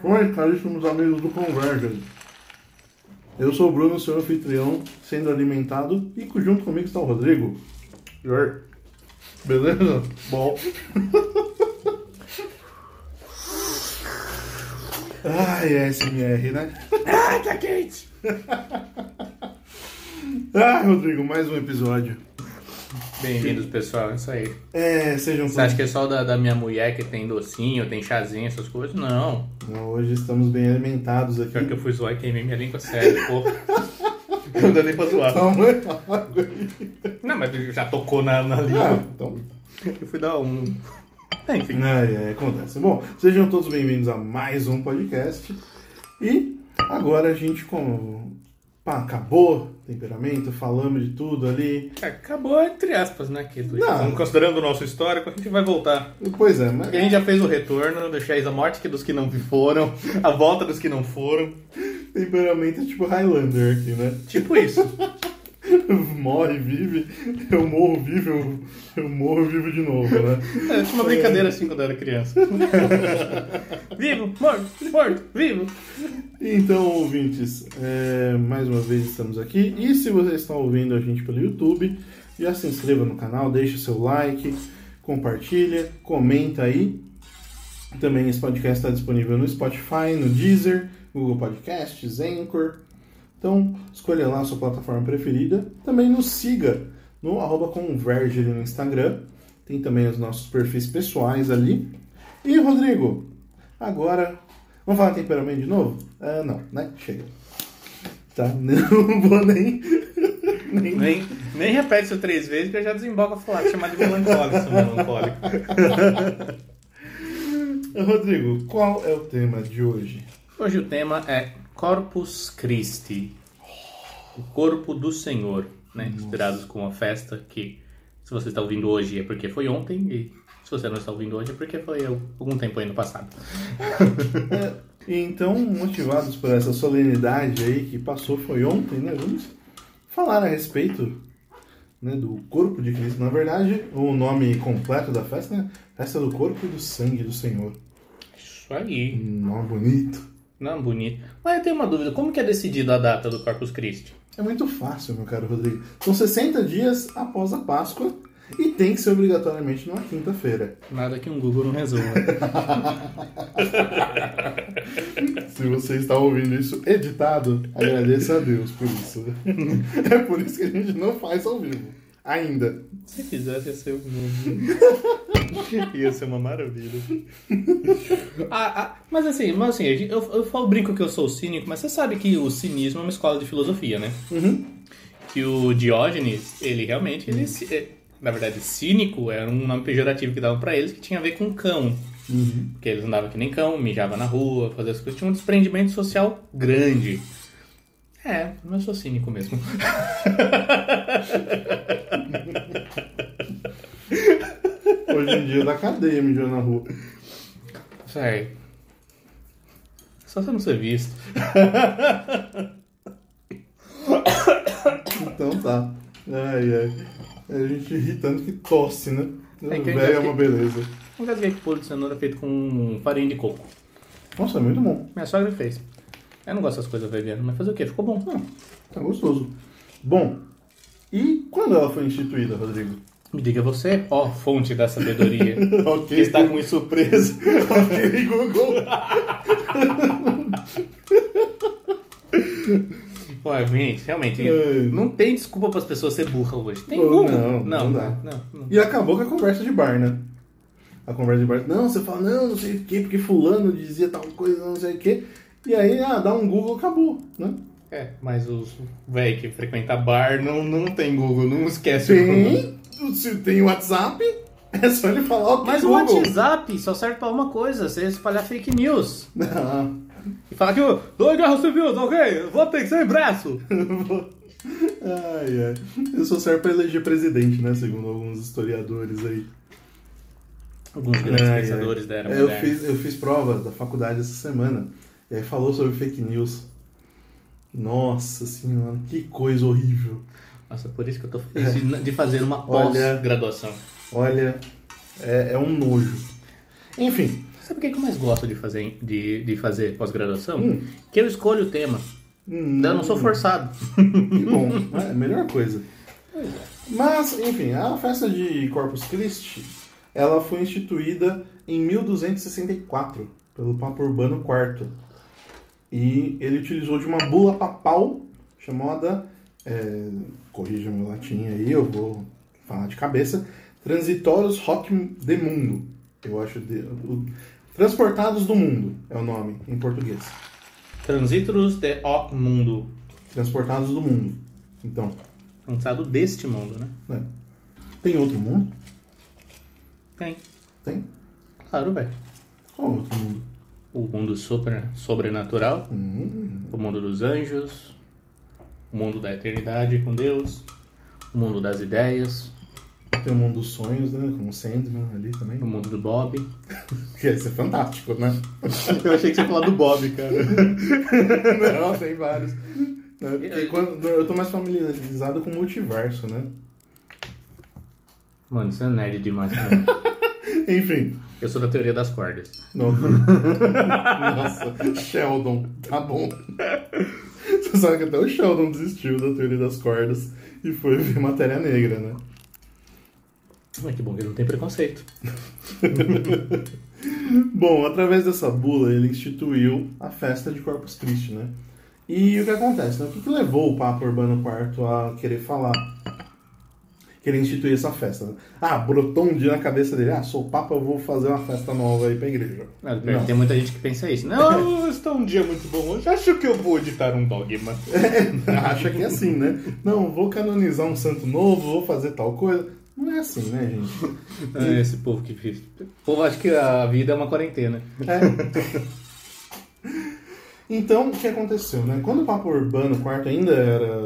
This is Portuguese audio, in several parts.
Saudações, caríssimos amigos do Convergence. Eu sou o Bruno, seu anfitrião, sendo alimentado, e junto comigo está o Rodrigo. Beleza? Bom. Ai, é SMR, né? Ai, tá quente! Ai, Rodrigo, mais um episódio. Bem-vindos, pessoal. Isso aí. É, sejam Você acha que é só da, da minha mulher que tem docinho, tem chazinho, essas coisas? Não. Hoje estamos bem alimentados aqui. Pior que eu fui zoar e queimei minha língua sério, pô. Não dá nem pra zoar. Aí. Não, mas já tocou na, na Ah, língua. então. Eu fui dar um. É, Enfim. Ai, ai, acontece. Bom, sejam todos bem-vindos a mais um podcast. E agora a gente com... Pá, acabou temperamento, falamos de tudo ali. Acabou entre aspas, né, Kito? Não. Considerando o nosso histórico, a gente vai voltar. Pois é, mas Porque a gente já fez o retorno, deixar a morte dos que não foram, a volta dos que não foram. temperamento é tipo Highlander aqui, né? Tipo isso. Morre, vive, eu morro, vivo, eu, eu morro, vivo de novo, né? É, tinha uma brincadeira assim quando eu era criança. vivo, morto, morto, vivo. Então, ouvintes, é, mais uma vez estamos aqui. E se você está ouvindo a gente pelo YouTube, já se inscreva no canal, deixe seu like, compartilha, comenta aí. Também esse podcast está disponível no Spotify, no Deezer, Google Podcasts, Anchor. Então, escolha lá a sua plataforma preferida. Também nos siga no arroba Converge no Instagram. Tem também os nossos perfis pessoais ali. E, Rodrigo, agora... Vamos falar temperamento de novo? Ah, não, né? Chega. Tá, não vou nem... nem... Nem, nem repete isso três vezes que eu já desemboco a falar, chamar de melancólico, seu melancólico. Rodrigo, qual é o tema de hoje? Hoje o tema é Corpus Christi, o corpo do Senhor, né? Inspirados com a festa que, se você está ouvindo hoje, é porque foi ontem, e se você não está ouvindo hoje, é porque foi algum tempo aí no passado. É, então, motivados por essa solenidade aí que passou, foi ontem, né? Vamos falar a respeito né, do corpo de Cristo. Na verdade, o nome completo da festa, né? Festa do corpo e do sangue do Senhor. Isso aí. Um nome bonito. Não, bonito. Mas eu tenho uma dúvida, como que é decidida a data do Corpus Christi? É muito fácil, meu caro Rodrigo. São 60 dias após a Páscoa e tem que ser obrigatoriamente numa quinta-feira. Nada que um Google não resolva. Se você está ouvindo isso editado, agradeça a Deus por isso. É por isso que a gente não faz ao vivo. Ainda. Se fizesse, ia ser, ia ser uma maravilha. Ah, ah, mas assim, mas assim eu, eu, eu brinco que eu sou cínico, mas você sabe que o cinismo é uma escola de filosofia, né? Uhum. Que o Diógenes, ele realmente, ele, é, na verdade, cínico era um nome pejorativo que davam pra eles que tinha a ver com cão. Uhum. Porque eles andavam que nem cão, mijavam na rua, faziam as coisas, tinha um desprendimento social grande. É, mas eu sou cínico mesmo. Hoje em dia da cadeia mijando na rua. Sério. Só você não ser visto. Então tá. Ai, ai. A gente ri tanto que tosse, né? É que Velho é uma beleza. Um gasguei com polo de cenoura feito com farinha de coco. Nossa, é muito bom. Minha sogra fez. Eu não gosto dessas coisas veganas, mas fazer o quê? Ficou bom. Ah, tá gostoso. Bom, e quando ela foi instituída, Rodrigo? Me diga você, ó, fonte da sabedoria. ok. que está com isso preso. ok, Google. Pô, gente, realmente, É. não tem desculpa para as pessoas ser burras hoje. Tem Não, Google. não, não, não dá. não, não. E acabou com a conversa de bar, né? A conversa de bar. Não, você fala, não, não sei o quê, porque fulano dizia tal coisa, não sei o quê. E aí, ah, dá um Google, acabou, né? É, mas os velho que frequenta bar não, não tem Google, não esquece o Google. Tem, se tem WhatsApp, é só ele falar o Mas o Google. WhatsApp só serve pra uma coisa, você espalhar fake news. Ah, E falar que o dois guerra civil, tá ok? Vou ter que ser braço. ai, ai. Eu só serve pra eleger presidente, né? Segundo alguns historiadores aí. Alguns grandes Ai, ai. pensadores da era É, eu, moderna. fiz, eu fiz prova da faculdade essa semana. E aí falou sobre fake news. Nossa senhora, que coisa horrível. Nossa, por isso que eu tô feliz de- de fazer uma pós-graduação. Olha, é, é um nojo. Enfim, Sabe o que que eu mais gosto de fazer, de, de fazer pós-graduação? Hum. Que eu escolho o tema. Hum, Eu não sou forçado. Que bom, é a melhor coisa. Mas, enfim, a festa de Corpus Christi, ela foi instituída em 1264 pelo Papa Urbano IV. E ele utilizou de uma bula papal chamada, é, corrija meu latim aí, eu vou falar de cabeça, Transitorius Hoc de Mundo. Eu acho de, o- Transportados do Mundo é o nome em português. Transitorus de O Mundo. Transportados do Mundo. Então, Lançado deste mundo, né? né? Tem outro mundo? Tem. Tem? Claro, velho. Qual outro mundo? O mundo sobre, sobrenatural, Hum, o mundo dos anjos, o mundo da eternidade com Deus, o mundo das ideias, tem o mundo dos sonhos, né? Com o Sandman ali também. o mundo do Bob. Que ia ser fantástico, né? Eu achei que você ia falar do Bob, cara. Não, tem vários. Né? Porque quando, eu tô mais familiarizado com o multiverso, né? Mano, você é nerd demais, cara. Enfim. Eu sou da teoria das cordas. Não. Nossa, Sheldon, tá bom. Sabe que até o Sheldon desistiu da teoria das cordas e foi ver matéria negra, né? Mas que bom que ele não tem preconceito. Bom, através dessa bula ele instituiu a festa de Corpus Christi, né? E o que acontece, né? O que, que levou o Papa Urbano IV a querer falar, querer instituir essa festa? né? Ah, brotou um dia na cabeça dele, ah, sou Papa, eu vou fazer uma festa nova aí pra igreja. Não. Tem muita gente que pensa isso. Não, está um dia muito bom hoje. Acho que eu vou editar um dogma. Acha que é assim, né? Não, vou canonizar um santo novo, vou fazer tal coisa. Não é assim, né, gente? É, esse povo que fez. O povo acha que a vida é uma quarentena. É. Então, o que aconteceu, né? Quando o Papa Urbano IV ainda era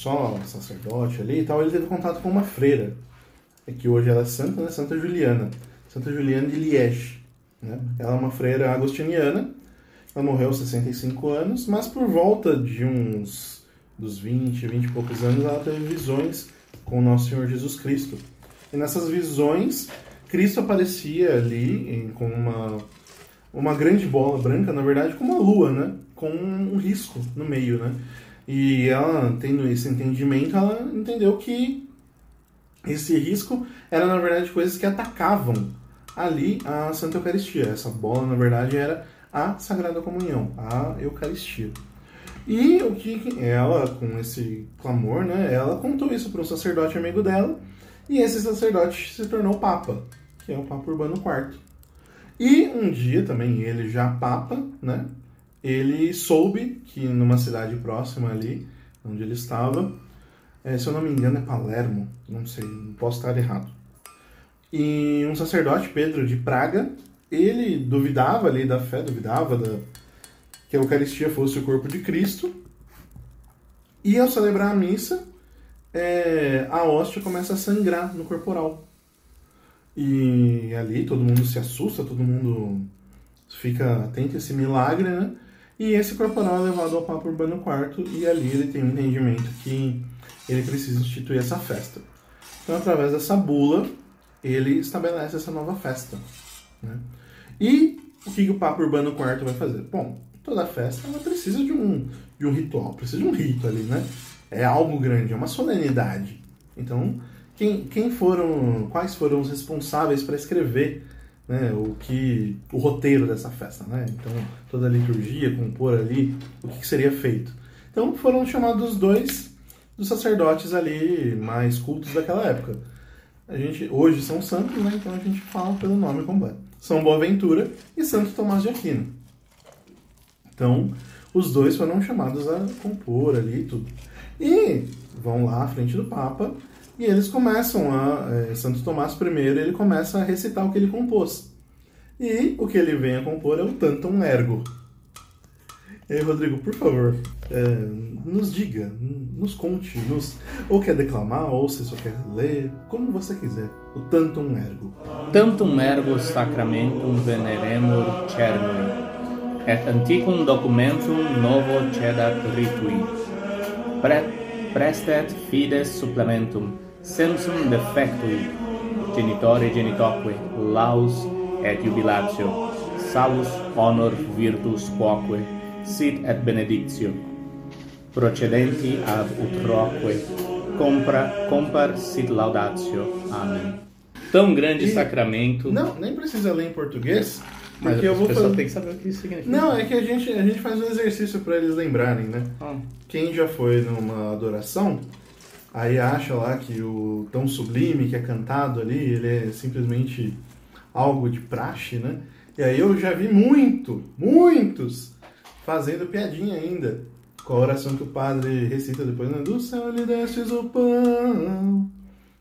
só sacerdote ali e tal, ele teve contato com uma freira, é que hoje ela é santa, né? Santa Juliana. Santa Juliana de Liege. Né? Ela é uma freira agostiniana, ela morreu aos 65 anos, mas por volta de uns dos 20, 20 e poucos anos, ela teve visões com o nosso Senhor Jesus Cristo. E nessas visões, Cristo aparecia ali em- com uma uma grande bola branca, na verdade, com uma lua, né? Com um risco no meio, né? E ela, tendo esse entendimento, ela entendeu que esse risco era, na verdade, coisas que atacavam ali a Santa Eucaristia. Essa bola, na verdade, era a Sagrada Comunhão, a Eucaristia. E o que ela, com esse clamor, né? Ela contou isso para um sacerdote amigo dela, e esse sacerdote se tornou Papa, que é o Papa Urbano IV. E um dia também, ele já papa, né? Ele soube que numa cidade próxima ali, onde ele estava, eh, se eu não me engano é Palermo, não sei, não posso estar errado. E um sacerdote, Pedro de Praga, ele duvidava ali da fé, duvidava da, que a Eucaristia fosse o corpo de Cristo. E ao celebrar a missa, eh, a hóstia começa a sangrar no corporal. E ali todo mundo se assusta, todo mundo fica atento a esse milagre, né? E esse corporal é levado ao Papa Urbano IV e ali ele tem um entendimento que ele precisa instituir essa festa. Então, através dessa bula, ele estabelece essa nova festa. Né? E o que, que o Papa Urbano IV vai fazer? Bom, toda festa ela precisa de um, de um ritual, precisa de um rito ali, né? É algo grande, é uma solenidade. Então, quem, quem foram, quais foram os responsáveis para escrever né, o que o roteiro dessa festa, né? Então toda a liturgia, compor ali o que, que seria feito. Então foram chamados dois dos sacerdotes ali mais cultos daquela época. A gente hoje são santos, né? Então a gente fala pelo nome completo. São Boaventura e Santo Tomás de Aquino. Então os dois foram chamados a compor ali tudo. E vão lá à frente do Papa e eles começam a. eh, Santo Tomás primeiro ele começa a recitar o que ele compôs. E o que ele vem a compor é o Tantum Ergo. E aí, Rodrigo, por favor, eh, nos diga, nos conte, nos, ou quer declamar, ou se só quer ler, como você quiser. O Tantum Ergo. Tantum ergo sacramentum veneremur cernui, et antiquum documentum novo cedat ritui. Pre prestet fides supplementum, sensum defectui, genitore genitoque, laus et jubilatio, salus honor virtus quoque sit et benedictio procedenti ad utroque compra compar sit laudatio. Amém. Tão grande E- sacramento. Não, nem precisa ler em português, mas porque eu vou fazer. têm que saber o que isso significa. Não, é que a gente, a gente faz um exercício para eles lembrarem, né? Ah, Quem já foi numa adoração, aí acha lá que o tão sublime que é cantado ali, ele é simplesmente algo de praxe, né? E aí eu já vi muito, muitos fazendo piadinha ainda com a oração que o padre recita depois, né? Do céu lhe destes o pão.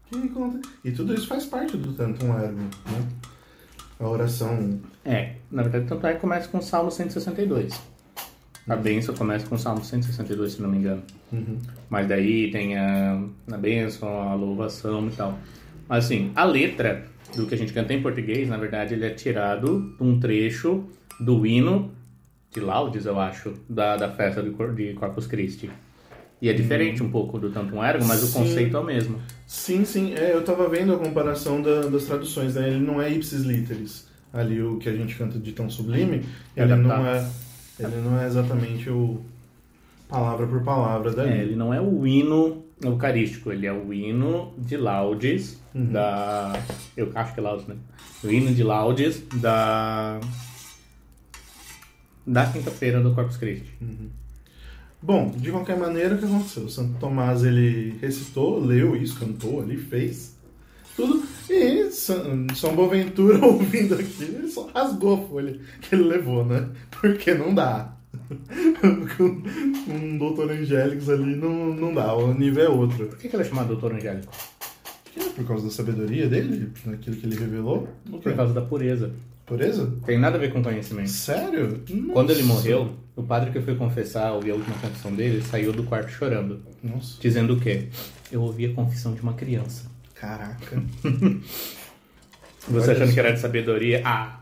que conta-" E tudo isso faz parte do Tantum Ergo, né? A oração É, na verdade, tanto é que começa com o Salmo 162. A bênção começa com o Salmo 162, se não me engano. Uhum. Mas daí tem a, a bênção, a louvação e tal. Mas assim, a letra do que a gente canta em português, na verdade, ele é tirado de um trecho do hino de Laudes, eu acho, da, da festa de, de Corpus Christi. E é diferente um pouco do Tantum Ergo, mas o Sim. conceito é o mesmo. Sim, sim. É, eu tava vendo a comparação da- das traduções, né? Ele não é ipsis literis. Ali o que a gente canta de tão sublime, É ele não é, ele não é exatamente o palavra por palavra dali. É, ele não é o hino eucarístico, ele é o hino de laudes da. Eu acho que é laudes, né? O hino de laudes da. Da quinta-feira do Corpus Christi. Bom, de qualquer maneira, o que aconteceu? O Santo Tomás, ele recitou, leu isso, cantou ali, fez tudo. E São Boaventura, ouvindo aquilo, ele só rasgou a folha que ele levou, né? Porque não dá. Com um doutor Angélicos ali não, não dá, o nível é outro. Por que, que ele é chamado Doutor Angélico? É por causa da sabedoria dele, naquilo que ele revelou? Por causa da pureza. Pureza? Tem nada a ver com conhecimento. Sério? Quando ele Nossa. morreu, o padre que foi confessar, ouvir a última confissão dele, saiu do quarto chorando. Nossa, Dizendo o quê? Eu ouvi a confissão de uma criança. Caraca. Você Olha achando só. que era de sabedoria? Ah!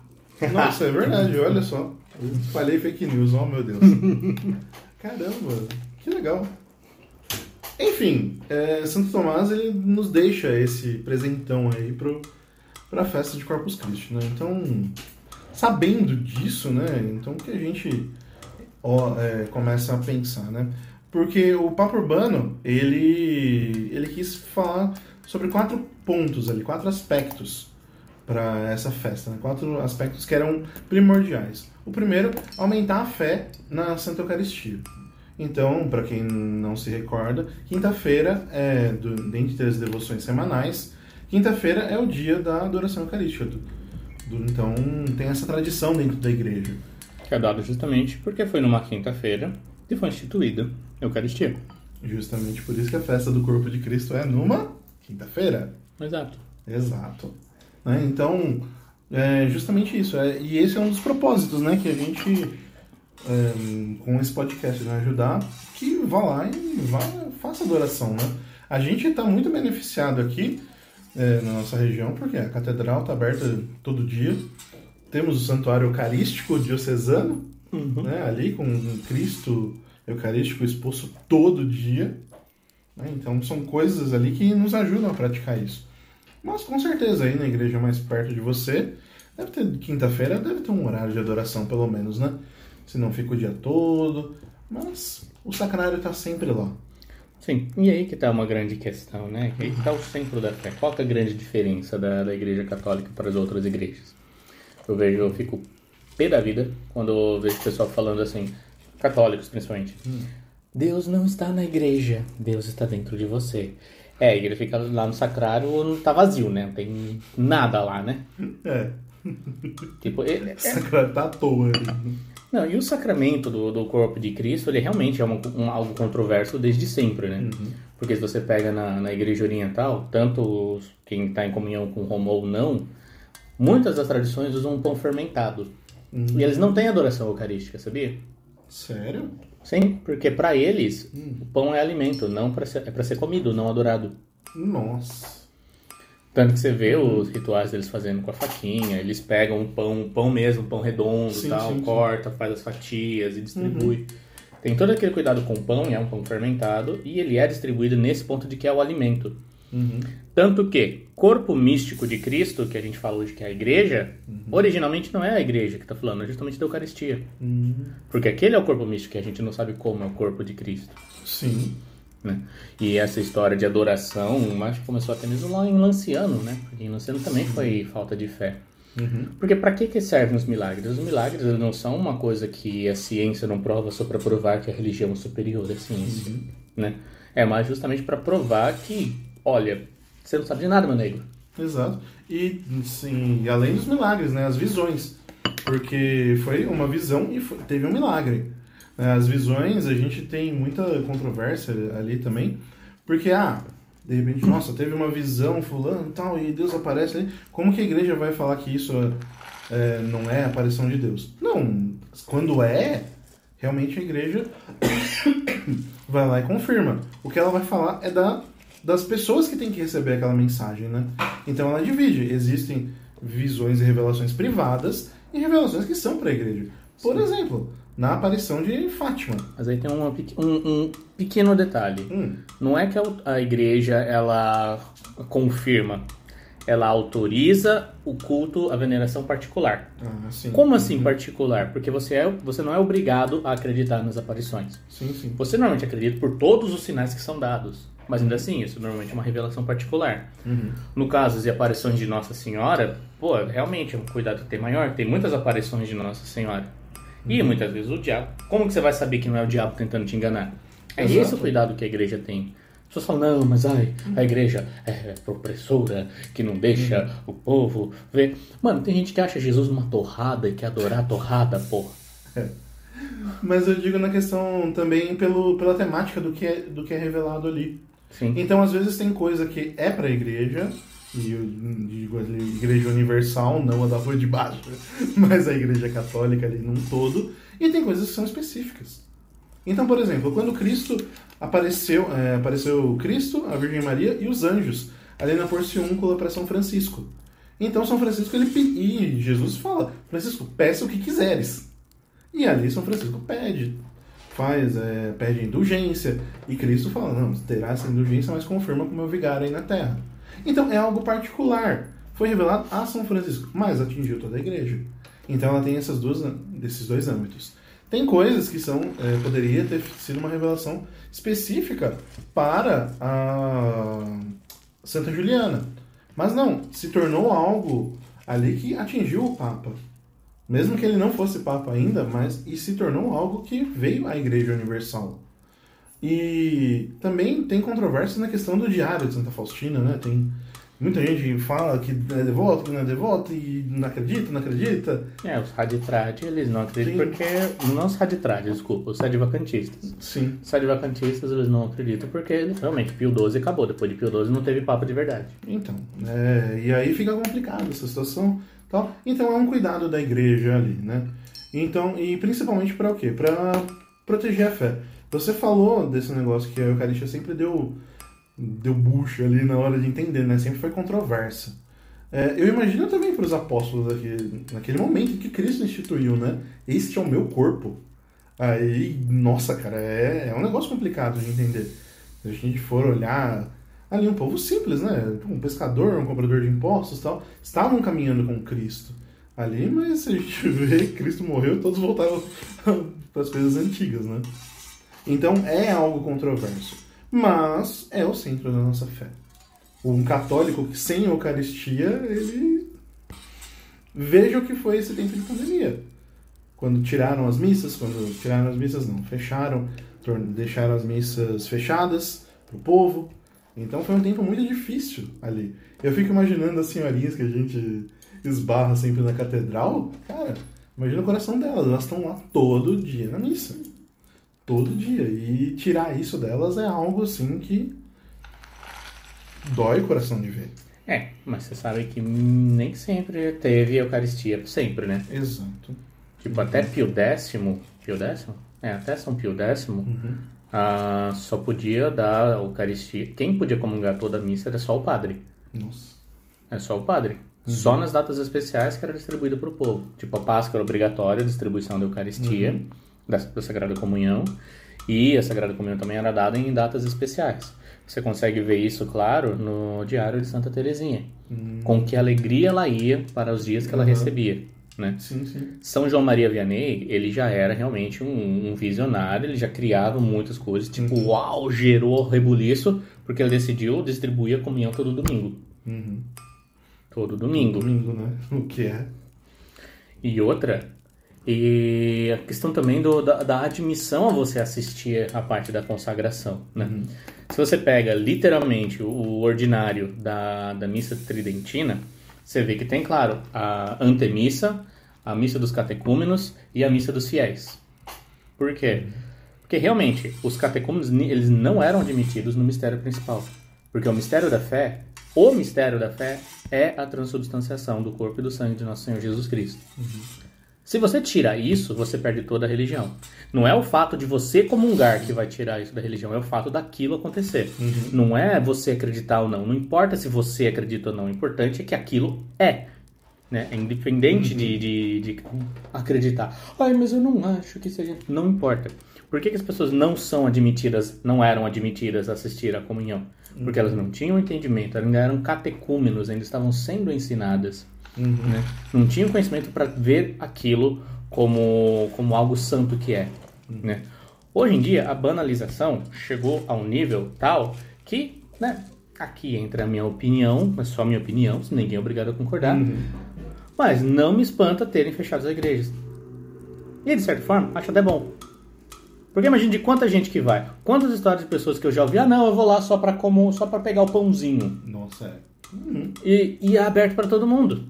Nossa, é verdade, olha só. Eu espalhei fake news, oh meu Deus. Caramba, que legal. Enfim, é, Santo Tomás ele nos deixa esse presentão aí pro, pra festa de Corpus Christi, né? Então, sabendo disso, né? Então que a gente ó, é, começa a pensar, né? Porque o Papa Urbano, ele, ele quis falar sobre quatro pontos ali, quatro aspectos para essa festa, né? quatro aspectos que eram primordiais. O primeiro, aumentar a fé na Santa Eucaristia. Então, para quem não se recorda, quinta-feira é do, dentre as devoções semanais. Quinta-feira é o dia da adoração eucarística. do- do- então, tem essa tradição dentro da igreja. Que é dado justamente porque foi numa quinta-feira que foi instituída a Eucaristia. Justamente por isso que a festa do corpo de Cristo é numa quinta-feira. Exato. Exato. Né? Então, é justamente isso. É, e esse é um dos propósitos né, que a gente, é, com esse podcast, né, ajudar que vá lá e vá, faça adoração. Né? A gente está muito beneficiado aqui é, na nossa região, porque a catedral está aberta todo dia. Temos o santuário eucarístico diocesano, né, ali com Cristo eucarístico exposto todo dia. Né? Então, são coisas ali que nos ajudam a praticar isso. Mas com certeza aí na igreja mais perto de você, deve ter quinta-feira, deve ter um horário de adoração pelo menos, né? Se não fica o dia todo, mas o sacrário está sempre lá. Sim, e aí que tá uma grande questão, né? Que aí que tá o centro da fé. Qual é a grande diferença da, da igreja católica para as outras igrejas? Eu vejo, eu fico pé da vida quando eu vejo o pessoal falando assim, católicos principalmente. Deus não está na igreja, Deus está dentro de você. É, e ele fica lá no sacrário, tá vazio, né? Não tem nada lá, né? É, Tipo, ele, o sacrário tá à toa ali. Não, e o sacramento do, do corpo de Cristo, ele realmente é uma- um, algo controverso desde sempre, né? Porque se você pega na, na igreja oriental, tanto os- quem está em comunhão com Roma ou não, muitas das tradições usam um pão fermentado. E eles não têm adoração eucarística, sabia? Sério? Sim, porque para eles o pão é alimento, não ser, é para ser comido, não adorado. Nossa. Tanto que você vê os rituais deles fazendo com a faquinha, eles pegam um pão, um pão mesmo, um pão redondo, Sim, tal, sim, sim. corta, faz as fatias e distribui. Tem todo aquele cuidado com o pão, e é um pão fermentado, e ele é distribuído nesse ponto de que é o alimento. Uhum. Tanto que corpo místico de Cristo, que a gente fala hoje que é a igreja, originalmente não é a igreja que está falando, é justamente da Eucaristia. Uhum. Porque aquele é o corpo místico que a gente não sabe como é o corpo de Cristo. Sim. né? E essa história de adoração, acho que começou até mesmo lá em Lanciano, né? Porque em Lanciano também foi falta de fé. Uhum. Porque para que que servem os milagres? Os milagres não são uma coisa que a ciência não prova só para provar que a religião é superior à ciência, né? É mais justamente para provar que, olha, você não sabe de nada, meu negro. Exato. E, sim, além dos milagres, né? As visões. Porque foi uma visão e foi- teve um milagre. Né, As visões, a gente tem muita controvérsia ali também. Porque, ah, de repente, nossa, teve uma visão, fulano e tal, e Deus aparece ali. Como que a igreja vai falar que isso é, não é aparição de Deus? Não, quando é, realmente a igreja vai lá e confirma. O que ela vai falar é da, das pessoas que têm que receber aquela mensagem, né? Então ela divide. Existem visões e revelações privadas e revelações que são para a igreja. Por exemplo, na aparição de Fátima. Mas aí tem uma um, um pequeno detalhe. Hum, Não é que a, igreja ela confirma, ela autoriza o culto, a veneração particular. ah, sim. Como assim particular? Porque você, é, você não é obrigado a acreditar nas aparições. Sim, sim. Você normalmente acredita por todos os sinais que são dados. Mas ainda assim, isso normalmente é uma revelação particular. Uhum. No caso de aparições de Nossa Senhora, pô, realmente é um cuidado que tem maior. Tem muitas aparições de Nossa Senhora. E muitas vezes o diabo. Como que você vai saber que não é o diabo tentando te enganar? É Exato. esse o cuidado que a igreja tem. As pessoas falam, não, mas ai, a igreja é opressora, que não deixa o povo ver. Mano, tem gente que acha Jesus uma torrada e quer adorar a torrada, porra. Mas eu digo na questão também pelo, pela temática do que, é, do que é revelado ali. Sim. Então, às vezes, tem coisa que é pra igreja, e eu digo ali, igreja universal, não a da rua de baixo, mas a igreja católica ali num todo, e tem coisas que são específicas. Então, por exemplo, quando Cristo apareceu, é, apareceu Cristo, a Virgem Maria e os anjos, ali na porciúncula para São Francisco. Então, São Francisco, ele e Jesus fala, Francisco, peça o que quiseres. E ali São Francisco pede, faz, é, pede indulgência. E Cristo fala, não, terá essa indulgência, mas confirma com o meu vigário aí na terra. Então é algo particular. Foi revelado a São Francisco, mas atingiu toda a igreja. Então ela tem essas duas, desses dois âmbitos. Tem coisas que são, é, poderia ter sido uma revelação específica para a Santa Juliana. Mas não, se tornou algo ali que atingiu o Papa. Mesmo que ele não fosse Papa ainda, mas e se tornou algo que veio à Igreja Universal. E também tem controvérsias na questão do diário de Santa Faustina, né? Tem muita gente que fala que é devoto, que não é devoto, e não acredita, não acredita. É, os raditrade, eles não acreditam Sim. porque... Não os raditrade, desculpa, os sadivacantistas. Sim. Os sadivacantistas, eles não acreditam porque realmente Pio XII acabou. Depois de Pio XII não teve papo de verdade. Então, é, e aí fica complicado essa situação. Tal. Então é um cuidado da igreja ali, né? Então, e principalmente para o quê? Para proteger a fé. Você falou desse negócio que a Eucaristia sempre deu, deu bucha ali na hora de entender, né? Sempre foi controversa. É, eu imagino também para os apóstolos daquele, naquele momento que Cristo instituiu, né? Este é o meu corpo. Aí, nossa, cara, é, é um negócio complicado de entender. Se a gente for olhar ali um povo simples, né? Um pescador, um cobrador de impostos tal, estavam caminhando com Cristo ali, mas se a gente vê Cristo morreu, todos voltaram para as coisas antigas, né? Então é algo controverso, mas é o centro da nossa fé. Um católico que sem Eucaristia, ele veja o que foi esse tempo de pandemia. Quando tiraram as missas, quando tiraram as missas não, fecharam, deixaram as missas fechadas para o povo, então foi um tempo muito difícil ali. Eu fico imaginando as senhorinhas que a gente esbarra sempre na catedral. Cara, imagina o coração delas. Elas estão lá todo dia na missa. Todo dia. E tirar isso delas é algo assim que dói o coração de ver. É, mas você sabe que nem sempre teve Eucaristia, sempre, né? Exato. Tipo, até Pio X, Pio X? É, até São Pio X, ah, só podia dar a Eucaristia. Quem podia comungar toda a missa era só o padre. Nossa. É só o padre. Só nas datas especiais que era distribuído para o povo. Tipo, a Páscoa era obrigatória, a distribuição da Eucaristia, da, da Sagrada Comunhão. E a Sagrada Comunhão também era dada em datas especiais. Você consegue ver isso, claro, no Diário de Santa Teresinha. Hum. Com que alegria ela ia para os dias que ela Uhum. recebia, né? Sim, sim. São João Maria Vianney, ele já era realmente um, um visionário, ele já criava muitas coisas, tipo, Uhum. uau, gerou rebuliço, porque ele decidiu distribuir a comunhão todo domingo. Uhum. Todo domingo. Domingo, né? O que é? E outra, e a questão também do, da, da admissão a você assistir a parte da consagração, né? Se você pega literalmente o ordinário da, da missa tridentina, você vê que tem, claro, a antemissa, a missa dos catecúmenos e a missa dos fiéis. Por quê? Porque realmente os catecúmenos eles não eram admitidos no mistério principal. Porque o mistério da fé, o mistério da fé é a transubstanciação do corpo e do sangue de nosso Senhor Jesus Cristo. Se você tira isso, você perde toda a religião. Não é o fato de você comungar que vai tirar isso da religião, é o fato daquilo acontecer. Não é você acreditar ou não. Não importa se você acredita ou não. O importante é que aquilo é. Né? É independente de, de, de acreditar. Ai, mas eu não acho que seja. Não importa. Por que, que as pessoas não são admitidas, não eram admitidas a assistir à comunhão? Porque elas não tinham entendimento, ainda eram catecúmenos, ainda estavam sendo ensinadas né? Não tinham conhecimento para ver aquilo como, como algo santo que é, né? Hoje em dia, a banalização chegou a um nível tal que, né, aqui entra a minha opinião, mas só a minha opinião, ninguém é obrigado a concordar, mas não me espanta terem fechado as igrejas. E, de certa forma, acho até bom. Porque imagine de quanta gente que vai. Quantas histórias de pessoas que eu já ouvi, ah, não, eu vou lá só para como, só para pegar o pãozinho. Nossa, é. E, e é aberto para todo mundo.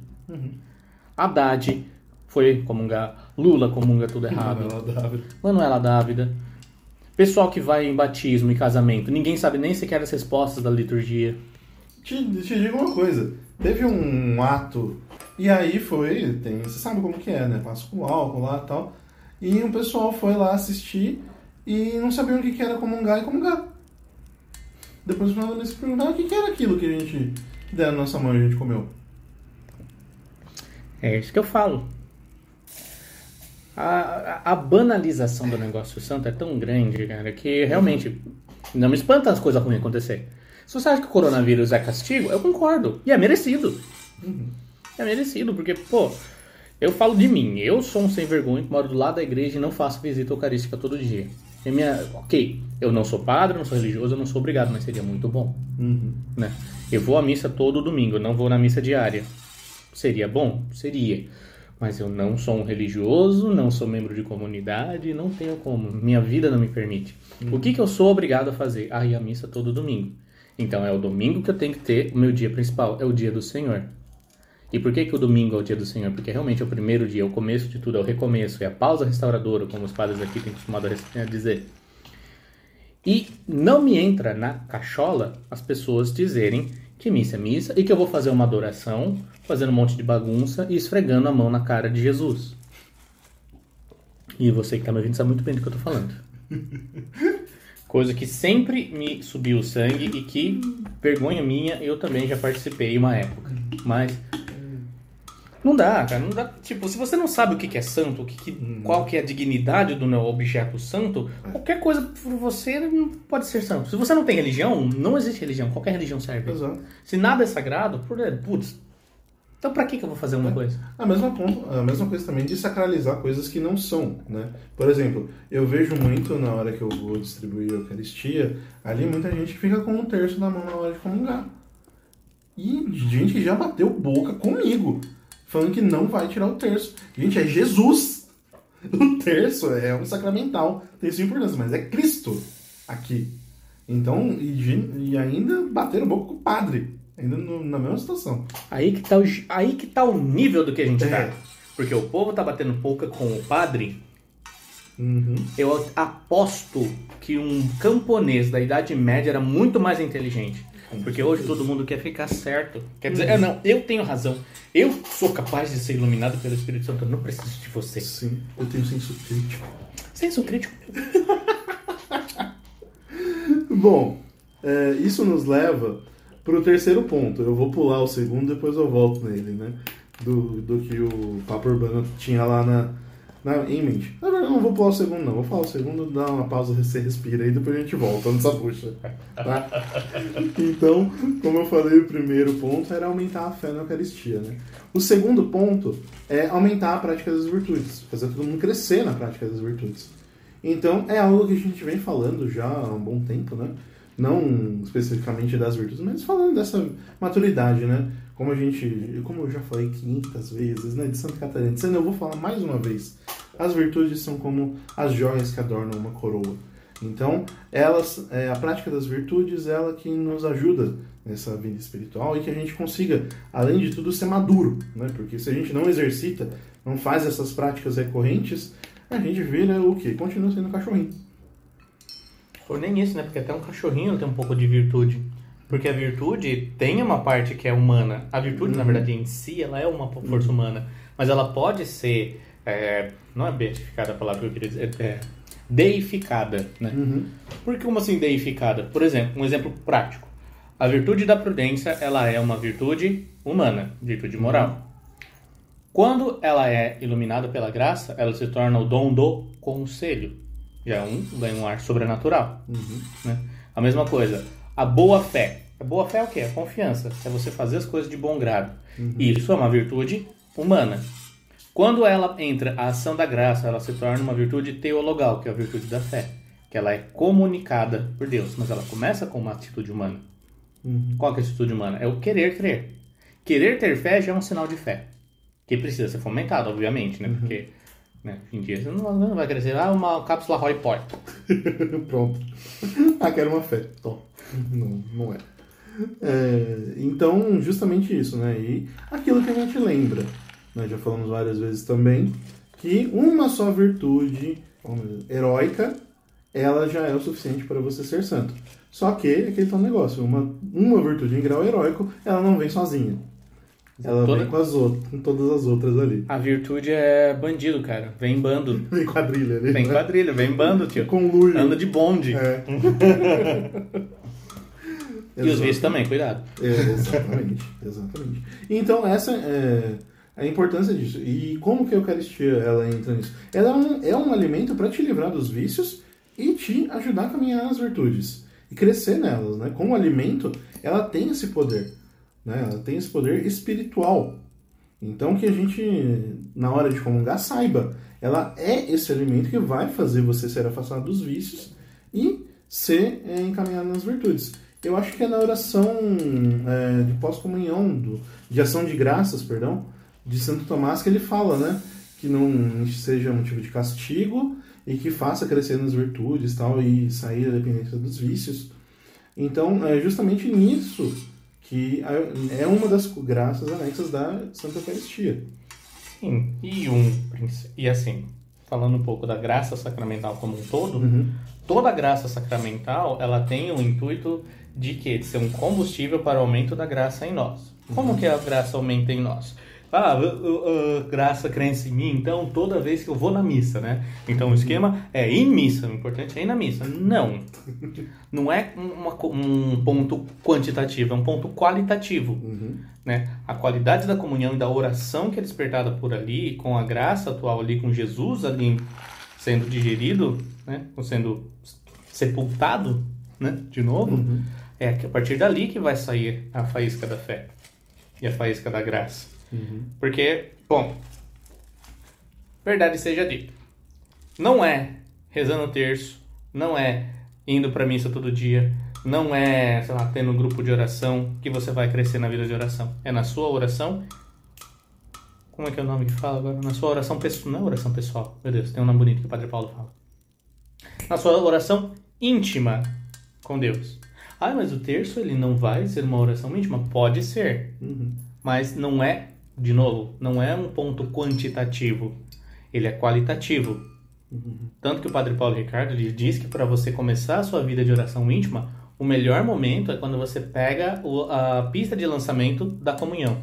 Haddad foi comungar, Lula comunga tudo errado, Manuela Dávila. Manuela Dávida. Pessoal que vai em batismo e casamento, ninguém sabe nem sequer as respostas da liturgia. Te, te digo uma coisa. Teve um ato, e aí foi, tem, você sabe como que é, né? Passa com álcool lá e tal. E um pessoal foi lá assistir e não sabiam o que que era comungar e comungar. Depois o se perguntaram o que que era aquilo que a gente que deram na nossa mão e a gente comeu. É isso que eu falo. A, a- banalização do negócio santo é tão grande, cara, que realmente não me espanta as coisas ruins acontecer. Se você acha que o coronavírus é castigo, eu concordo. E é merecido. É merecido, porque, pô, eu falo de mim. Eu sou um sem vergonha que moro do lado da igreja e não faço visita eucarística todo dia. E minha, ok, eu não sou padre, não sou religioso, eu não sou obrigado, mas seria muito bom. Né? Eu vou à missa todo domingo, não vou na missa diária. Seria bom? Seria. Mas eu não sou um religioso, não sou membro de comunidade, não tenho como. Minha vida não me permite. O que, que eu sou obrigado a fazer? Ah, ir à missa todo domingo. Então é o domingo que eu tenho que ter o meu dia principal, é o dia do Senhor. E por que, que o domingo é o dia do Senhor? Porque realmente é o primeiro dia, é o começo de tudo, é o recomeço, é a pausa restauradora, como os padres aqui têm costumado a dizer. E não me entra na cachola as pessoas dizerem que missa é missa e que eu vou fazer uma adoração, fazendo um monte de bagunça e esfregando a mão na cara de Jesus. E você que está me ouvindo sabe muito bem do que eu tô falando. Coisa que sempre me subiu o sangue e que, vergonha minha, eu também já participei uma época. Mas não dá, cara, não dá. Tipo, se você não sabe o que que é santo, o que que- qual que é a dignidade do meu objeto santo, qualquer coisa por você não pode ser santo. Se você não tem religião, não existe religião. Qualquer religião serve. Exato. Se nada é sagrado, por putz. Então pra que que eu vou fazer uma coisa? A mesma, ponto, a mesma coisa também de sacralizar coisas que não são, né? Por exemplo, eu vejo muito na hora que eu vou distribuir a Eucaristia, ali muita gente fica com um terço na mão na hora de comungar. E gente já bateu boca comigo, falando que não vai tirar o terço. Gente, é Jesus! O terço é um sacramental, tem sua importância, mas é Cristo aqui. Então, e, e ainda bateram boca com o padre, ainda no- na mesma situação. Aí que tá o, aí que tá o nível do que a gente É. tá. Porque o povo tá batendo pouca com o padre. Uhum. Eu aposto que um camponês da Idade Média era muito mais inteligente. Porque hoje todo mundo quer ficar certo. Quer dizer, é, não, eu tenho razão. Eu sou capaz de ser iluminado pelo Espírito Santo. Eu não preciso de você. Sim, eu tenho senso crítico. Senso crítico. Bom, é, isso nos leva para o terceiro ponto. Eu vou pular o segundo, depois eu volto nele, né? Do, do que o Papa Urbano tinha lá na, na, em mente. Na verdade, eu não vou pular o segundo, não. Vou falar o segundo, dá uma pausa, você respira e depois a gente volta nessa bucha. Tá? Então, como eu falei, o primeiro ponto era aumentar a fé na Eucaristia. Né? O segundo ponto é aumentar a prática das virtudes, fazer todo mundo crescer na prática das virtudes. Então, é algo que a gente vem falando já há um bom tempo, né? Não especificamente das virtudes, mas falando dessa maturidade, né? Como a gente, como eu já falei 500 vezes, né? De Santa Catarina. Sendo eu vou falar mais uma vez. As virtudes são como as joias que adornam uma coroa. Então, elas, é, a prática das virtudes, é ela que nos ajuda nessa vida espiritual e que a gente consiga, além de tudo, ser maduro, né? Porque se a gente não exercita, não faz essas práticas recorrentes, a gente vira o quê? Continua sendo cachorrinho. Ou nem isso, né? Porque até um cachorrinho tem um pouco de virtude. Porque a virtude tem uma parte que é humana. A virtude, uhum. na verdade, em si, ela é uma força uhum. humana. Mas ela pode ser. É, não é beatificada a palavra que eu queria dizer. É, deificada, né? Uhum. Por que como assim deificada? Por exemplo, um exemplo prático. A virtude da prudência, ela é uma virtude humana, virtude moral. Uhum. Quando ela é iluminada pela graça, ela se torna o dom do conselho. Já é um, ganha um ar sobrenatural. Uhum. Né? A mesma coisa, a boa fé. A boa fé é o quê? A confiança. É você fazer as coisas de bom grado. Uhum. Isso é uma virtude humana. Quando ela entra a ação da graça, ela se torna uma virtude teologal, que é a virtude da fé. Que ela é comunicada por Deus, mas ela começa com uma atitude humana. Uhum. Qual é a atitude humana? É o querer crer. Querer ter fé já é um sinal de fé. Que precisa ser fomentado, obviamente, né? Uhum. Porque né, em dia você não, não vai crescer. Ah, uma cápsula Roy Poi. Pronto. Ah, quero uma fé. Tom. Não, não é. É. Então, justamente isso, né? E aquilo que a gente lembra nós já falamos várias vezes também, que uma só virtude heróica, ela já é o suficiente para você ser santo. Só que, é aquele tal negócio, uma, uma virtude em grau heróico, ela não vem sozinha. Ela Toda... vem com as outras, com todas as outras ali. A virtude é bandido, cara. Vem em bando. Vem quadrilha ali. Vem né? quadrilha, vem bando, tio. Anda de bonde. É. e os vícios também, cuidado. É, exatamente, exatamente. Então, essa é a importância disso. E como que a Eucaristia ela entra nisso? Ela é um, é um alimento para te livrar dos vícios e te ajudar a caminhar nas virtudes e crescer nelas, né? Como alimento, ela tem esse poder, né? Ela tem esse poder espiritual. Então que a gente na hora de comungar saiba, ela é esse alimento que vai fazer você ser afastado dos vícios e ser é, encaminhado nas virtudes. Eu acho que é na oração é, de pós-comunhão, de ação de graças, perdão, de Santo Tomás que ele fala, né? Que não seja motivo de castigo e que faça crescer nas virtudes tal e sair da dependência dos vícios. Então, é justamente nisso que é uma das graças anexas da Santa Eucaristia. Sim, e um e assim, falando um pouco da graça sacramental como um todo, uhum. toda graça sacramental ela tem o intuito de que de ser um combustível para o aumento da graça em nós. Como uhum. que a graça aumenta em nós? ah, uh, uh, graça, crença em mim, então toda vez que eu vou na missa, né? Então o esquema é ir em missa, o importante é ir na missa. Não. Não é uma, um ponto quantitativo, é um ponto qualitativo. Uhum. Né? A qualidade da comunhão e da oração que é despertada por ali, com a graça atual ali, com Jesus ali sendo digerido, né? sendo sepultado né? de novo, uhum. É a partir dali que vai sair a faísca da fé e a faísca da graça. Uhum. Porque, bom, verdade seja dita, não é rezando o terço, não é indo para missa todo dia, não é, sei lá, tendo um grupo de oração que você vai crescer na vida de oração. É na sua oração. Como é que é o nome que fala agora? Na sua oração pessoal. Não é oração pessoal. Meu Deus, tem um nome bonito que o Padre Paulo fala. Na sua oração íntima com Deus. Ah, mas o terço ele não vai ser uma oração íntima? Pode ser. Uhum. Mas não é de novo, não é um ponto quantitativo, ele é qualitativo. Uhum. Tanto que o Padre Paulo Ricardo ele diz que para você começar a sua vida de oração íntima, o melhor momento é quando você pega a pista de lançamento da comunhão.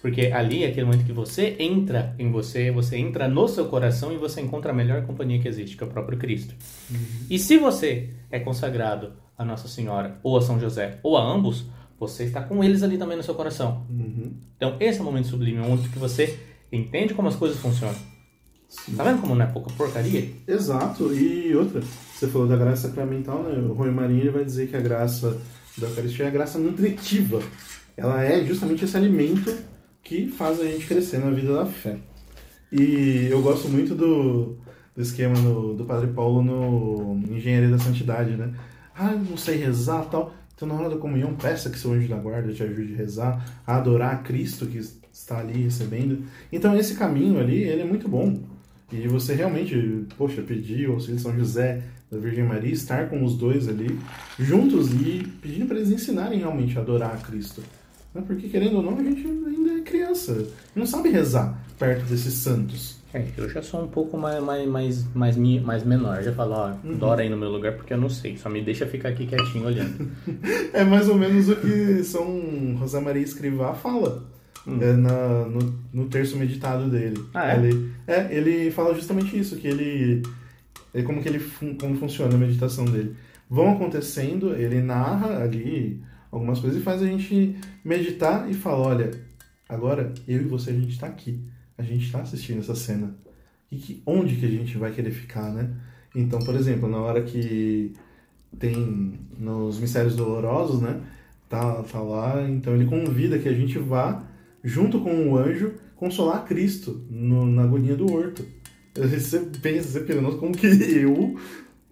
Porque ali é aquele momento que você entra em você, você entra no seu coração e você encontra a melhor companhia que existe, que é o próprio Cristo. Uhum. E se você é consagrado a Nossa Senhora, ou a São José, ou a ambos, você está com eles ali também no seu coração. Uhum. Então, esse é o momento sublime, é o momento que você entende como as coisas funcionam. Tá vendo como não é pouca porcaria? Exato. E outra, você falou da graça sacramental, né? O Rui Marinho vai dizer que a graça da Eucaristia é a graça nutritiva. Ela é justamente esse alimento que faz a gente crescer na vida da fé. E eu gosto muito do, do esquema no, do Padre Paulo no Engenharia da Santidade, né? Ah, não sei rezar tal. Então, na hora da comunhão, peça que seu anjo da guarda te ajude a rezar, a adorar a Cristo que está ali recebendo. Então, esse caminho ali, ele é muito bom. E você realmente, poxa, pedir o auxílio de São José, da Virgem Maria, estar com os dois ali, juntos e pedindo para eles ensinarem realmente a adorar a Cristo. Né? Porque, querendo ou não, a gente ainda é criança, não sabe rezar perto desses santos. É, eu já sou um pouco mais, mais, mais, mais, mais menor. Já falo, ó, Uhum. Dora aí no meu lugar porque eu não sei. Só me deixa ficar aqui quietinho olhando. É mais ou menos o que São José Maria Escrivá fala é, na, no, no terço meditado dele. Hum. Ah, é? Ele, é, ele fala justamente isso, que ele. é como que ele fun- como funciona a meditação dele. Vão acontecendo, ele narra ali algumas coisas e faz a gente meditar e fala, olha, agora eu e você a gente está aqui. A gente está assistindo essa cena. E que, onde que a gente vai querer ficar, né? Então, por exemplo, na hora que tem nos mistérios dolorosos, né? Tá, tá lá, então ele convida que a gente vá junto com o anjo consolar Cristo no- na agonia do horto. Você pensa, você pensa, "Nossa, como que eu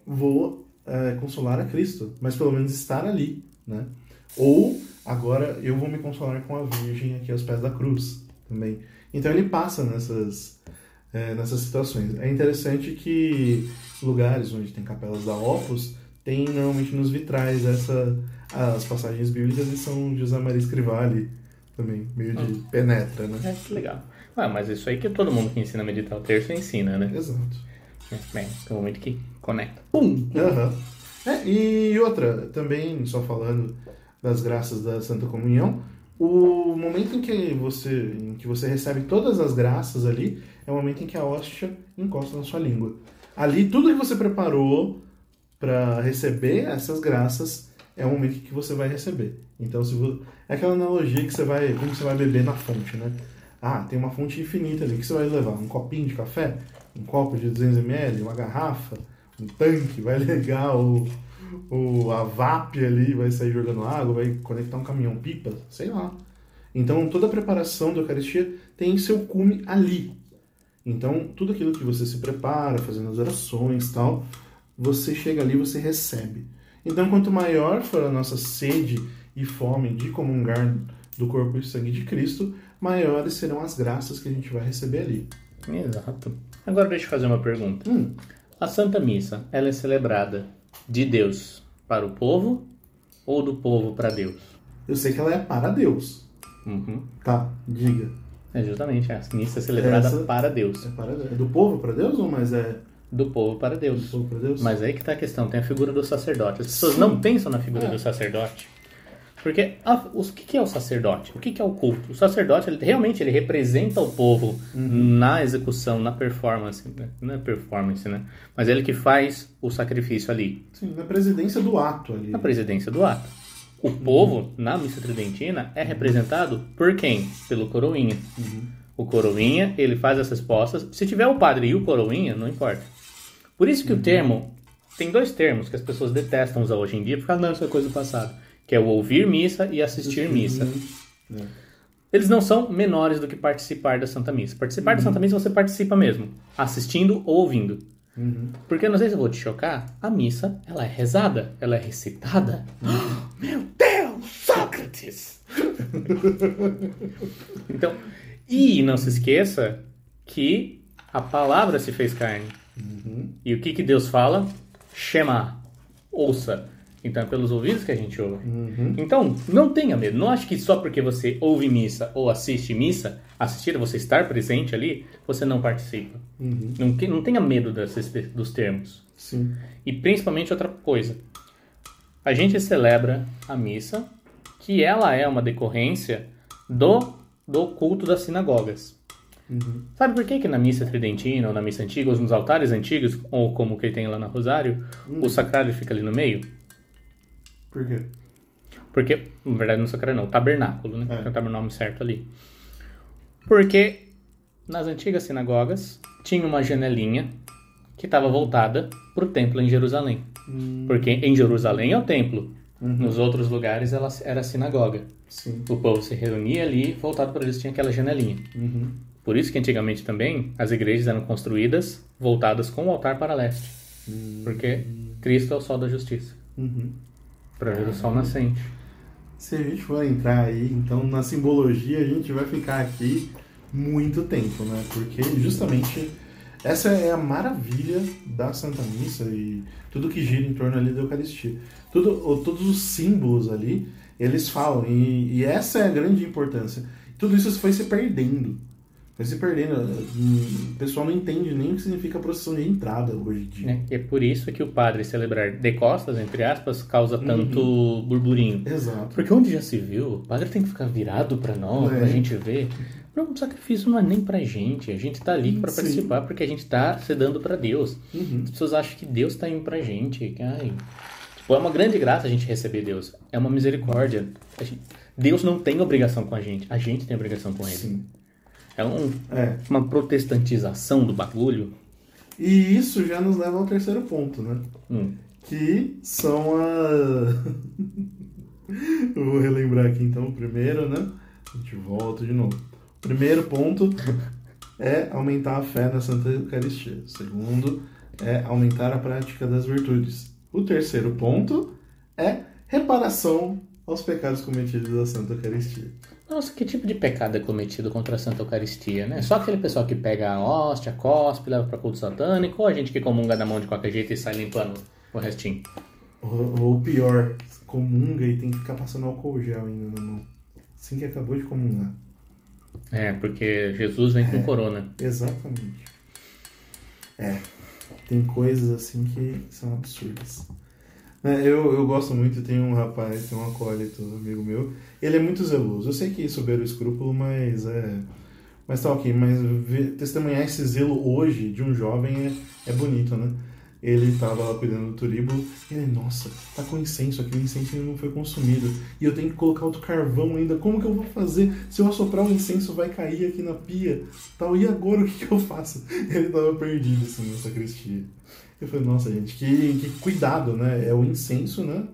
vou é, consolar a Cristo? Mas pelo menos estar ali, né? Ou agora eu vou me consolar com a Virgem aqui aos pés da cruz também. Então ele passa nessas é, nessas situações. É interessante que lugares onde tem capelas da Opus tem normalmente nos vitrais essa as passagens bíblicas de São José Maria Escrivá ali também, meio de penetra, né? É, que legal. Ah, mas isso aí que todo mundo que ensina a meditar o terço ensina, né? Exato. É, Bem, tem um momento que conecta. Pum! Aham. É, e outra, também, só falando das graças da Santa Comunhão, o momento em que você, em que você recebe todas as graças ali é o momento em que a hóstia encosta na sua língua. Ali, tudo que você preparou para receber essas graças é o momento que você vai receber. Então, se vo... é aquela analogia que você vai, como você vai beber na fonte, né? Ah, tem uma fonte infinita ali. O que você vai levar? Um copinho de café? Um copo de 200ml? Uma garrafa? Um tanque? Vai ligar o, o, a VAP ali, vai sair jogando água, vai conectar um caminhão-pipa? Sei lá. Então, toda a preparação da Eucaristia tem seu cume ali. Então, tudo aquilo que você se prepara, fazendo as orações e tal, você chega ali e você recebe. Então, quanto maior for a nossa sede e fome de comungar do corpo e sangue de Cristo, maiores serão as graças que a gente vai receber ali. Exato. Agora deixa eu fazer uma pergunta. Hum, A Santa Missa, ela é celebrada de Deus para o povo ou do povo para Deus? eu sei que ela é para Deus. Uhum. Tá, diga. É justamente, a missa é celebrada Essa- para Deus. É, para é do povo para Deus ou mais é Do povo para do Deus. povo para Deus? Mas aí que tá a questão, tem a figura do sacerdote. As pessoas Sim. não pensam na figura É. do sacerdote. Porque a- os- o que que é o sacerdote? O que que é o culto? O sacerdote, ele, realmente, ele representa o povo Uhum. na execução, na performance. né? Não é performance, né? Mas ele que faz o sacrifício ali, Sim, na presidência do ato ali. na presidência do ato. O povo, na missa tridentina, é representado por quem? Pelo coroinha. O coroinha, ele faz as respostas. Se tiver o padre e o coroinha, não importa. Por isso que o termo... Tem dois termos que as pessoas detestam usar hoje em dia, porque ah, não, isso é coisa do passado. Que é o ouvir missa e assistir missa. É. Eles não são menores do que participar da Santa Missa. Participar da Santa Missa você participa mesmo, assistindo ou ouvindo. Porque não sei se eu vou te chocar, a missa ela é rezada, ela é recitada. Meu Deus, Sócrates! então, e não se esqueça que a palavra se fez carne. E o que, que Deus fala? Shema, ouça. Então é pelos ouvidos que a gente ouve. Então, não tenha medo. Não acho que só porque você ouve missa ou assiste missa, assistir, você estar presente ali, você não participa. Não, que- não tenha medo desses, dos termos. Sim. E principalmente outra coisa. A gente celebra a missa, que ela é uma decorrência do, do culto das sinagogas. Sabe por que, que na missa tridentina, ou na missa antiga, ou nos altares antigos, ou como que tem lá na Rosário, o sacrário fica ali no meio? Por quê? Porque, na verdade, não sacrário não, o tabernáculo, né? É. Tem o tabernáculo certo ali. Porque nas antigas sinagogas tinha uma janelinha que estava voltada para o templo em Jerusalém. Porque em Jerusalém é o templo. Nos outros lugares ela era a sinagoga. Sim. O povo se reunia ali, voltado para eles tinha aquela janelinha. Uhum. Por isso que antigamente também as igrejas eram construídas voltadas com o altar para leste. Porque Cristo é o sol da justiça. Para ver o sol nascente. Se a gente for entrar aí, então, na simbologia, a gente vai ficar aqui muito tempo, né? Porque justamente essa é a maravilha da Santa Missa e tudo que gira em torno ali da Eucaristia. Tudo, todos os símbolos ali, eles falam, e, e essa é a grande importância. Tudo isso foi se perdendo. Foi se perdendo. O pessoal não entende nem o que significa a procissão de entrada hoje em dia. né? E é por isso que o padre celebrar de costas, entre aspas, causa tanto burburinho. Exato. Porque onde já se viu, o padre tem que ficar virado para nós, É. pra gente ver. Não, o sacrifício não é nem pra gente. A gente tá ali pra Sim. participar porque a gente tá se dando pra Deus. Uhum. As pessoas acham que Deus tá indo pra gente. que, ai, tipo, é uma grande graça a gente receber Deus. É uma misericórdia. Gente- Deus não tem obrigação com a gente. A gente tem obrigação com ele. Sim. É um- É. uma protestantização do bagulho. E isso já nos leva ao terceiro ponto, né? Hum. que são a. Eu vou relembrar aqui então o primeiro, né? A gente volta de novo. O primeiro ponto é aumentar a fé na Santa Eucaristia. O segundo é aumentar a prática das virtudes. O terceiro ponto é reparação aos pecados cometidos da Santa Eucaristia. Nossa, que tipo de pecado é cometido contra a Santa Eucaristia, né? Só aquele pessoal que pega a hóstia, cospe, leva pra culto satânico, ou a gente que comunga na mão de qualquer jeito e sai limpando o restinho? Ou, ou pior, comunga e tem que ficar passando álcool gel ainda na mão. Assim que acabou de comungar. É, porque Jesus vem com corona. Exatamente. É, tem coisas assim que são absurdas. É, eu, eu gosto muito, tem um rapaz, tem um acólito, amigo meu, ele é muito zeloso. Eu sei que isso beira o escrúpulo, mas é. Mas tá ok, mas ver- testemunhar esse zelo hoje de um jovem é, é bonito, né? Ele tava lá cuidando do turibo e ele, nossa, tá com incenso aqui, o incenso ainda não foi consumido. E eu tenho que colocar outro carvão ainda. Como que eu vou fazer? Se eu assoprar o incenso, vai cair aqui na pia. Tal, e agora o que, que eu faço? Ele tava perdido assim na sacristia. Eu falei, nossa, gente, que, que cuidado, né? É o incenso, né?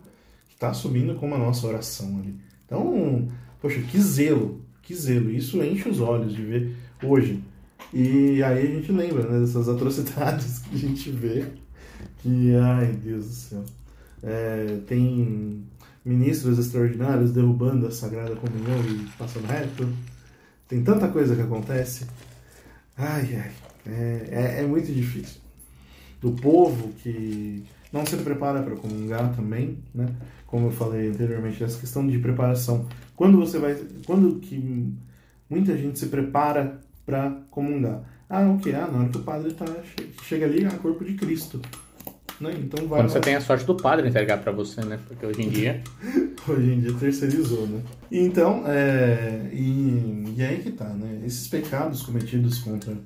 Que tá subindo como a nossa oração ali. Então, poxa, que zelo, que zelo. Isso enche os olhos de ver hoje. E aí a gente lembra, né, dessas atrocidades que a gente vê. Que, ai, Deus do céu. É, tem ministros extraordinários derrubando a Sagrada Comunhão e passando reto. Tem tanta coisa que acontece. Ai, ai. É, é, é muito difícil. Do povo que não se prepara para comungar também, né? Como eu falei anteriormente, essa questão de preparação. Quando você vai. Quando que muita gente se prepara para comungar? Ah, ok. Ah, na hora que o padre tá, che- chega ali, ah, corpo de Cristo. Né? Então vai Quando você tem a sorte do padre entregar pra você, né? Porque hoje em dia. Hoje em dia terceirizou, né? Então, é, e, e aí que tá, né? Esses pecados cometidos contra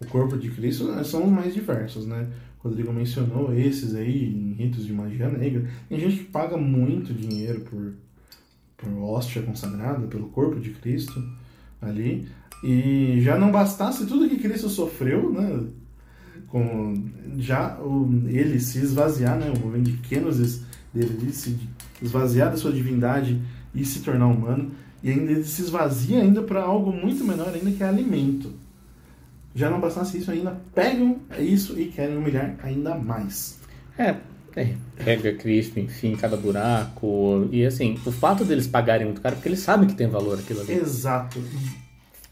o corpo de Cristo né, são os mais diversos, né? O Rodrigo mencionou esses aí em ritos de magia negra. Tem gente que paga muito dinheiro por, por hóstia consagrada, pelo corpo de Cristo ali. E já não bastasse tudo que Cristo sofreu, né? Com, já o, ele se esvaziar, né? O movimento de pequenos es- dele ele se esvaziar da sua divindade e se tornar humano. E ainda ele se esvazia ainda para algo muito menor ainda que é alimento. Já não bastasse isso, ainda pegam isso e querem humilhar ainda mais. É, é, pega Cristo, enfim, cada buraco. E assim, o fato deles pagarem muito caro, porque eles sabem que tem valor aquilo ali. Exato.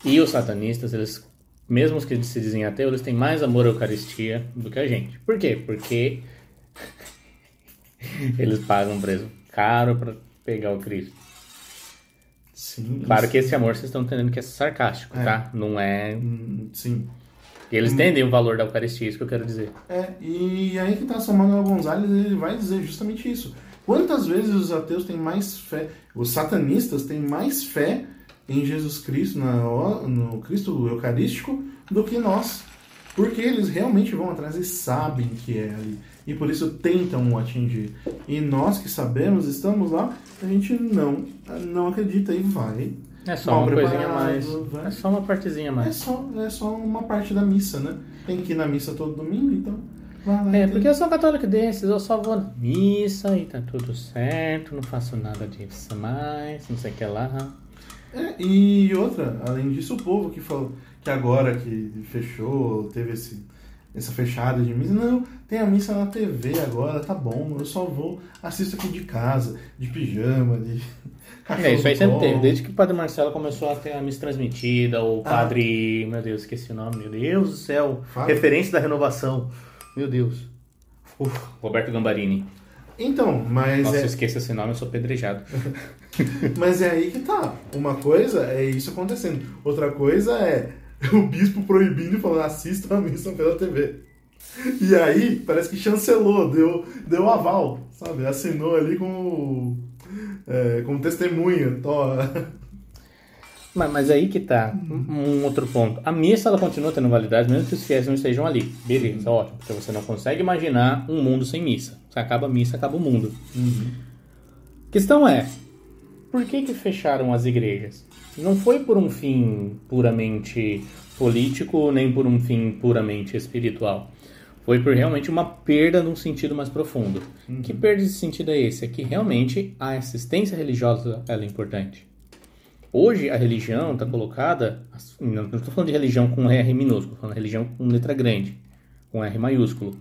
E os satanistas, eles, mesmo os que se dizem ateus, eles têm mais amor à Eucaristia do que a gente. Por quê? Porque eles pagam um preço caro pra pegar o Cristo. Sim. Claro que esse amor vocês estão entendendo que é sarcástico, É. tá? Não é. Hum, Sim. Eles entendem o valor da Eucaristia, isso que eu quero dizer. É, e aí que tá Samuel Gonzalez, ele vai dizer justamente isso. Quantas vezes os ateus têm mais fé, os satanistas têm mais fé em Jesus Cristo, na, no Cristo Eucarístico, do que nós. Porque eles realmente vão atrás e sabem que é ali. E por isso tentam atingir. E nós que sabemos, estamos lá, a gente não, não acredita e vai. É só uma coisinha mais. vai. É só uma partezinha a É mais. só, é só uma parte da missa, né? Tem que ir na missa todo domingo, então lá. É, porque eu sou católico desses, eu só vou na missa e tá tudo certo, não faço nada disso mais, não sei o que lá. É, e outra, além disso, o povo que falou que agora que fechou, teve esse, essa fechada de missa, não, tem a missa na TV agora, tá bom, eu só vou, assisto aqui de casa, de pijama, de cachorro É, isso aí sempre teve, desde que o Padre Marcelo começou a ter a missa transmitida, o Ah. Padre. Meu Deus, esqueci o nome, meu Deus do céu. Fábio. Referência da renovação. Meu Deus. Uf, Roberto Gambarini. Então, mas Nossa, é, esqueça esse nome, eu sou pedrejado. mas é aí que tá. Uma coisa é isso acontecendo, outra coisa é o bispo proibindo e falando assista a missa pela TV. E aí, parece que chancelou, deu, deu aval, sabe? Assinou ali como, é, como testemunha. Tó. Mas, mas aí que tá um outro ponto. A missa ela continua tendo validade, mesmo que os fiéis não estejam ali. Beleza, ótimo. Porque você não consegue imaginar um mundo sem missa. Se acaba a missa, acaba o mundo. A questão é, por que que fecharam as igrejas? Não foi por um fim puramente político, nem por um fim puramente espiritual. Foi por realmente uma perda num sentido mais profundo. Que perda de sentido é esse? É que realmente a assistência religiosa é importante. Hoje a religião está colocada, não estou falando de religião com R minúsculo, estou falando de religião com letra grande, com R maiúsculo.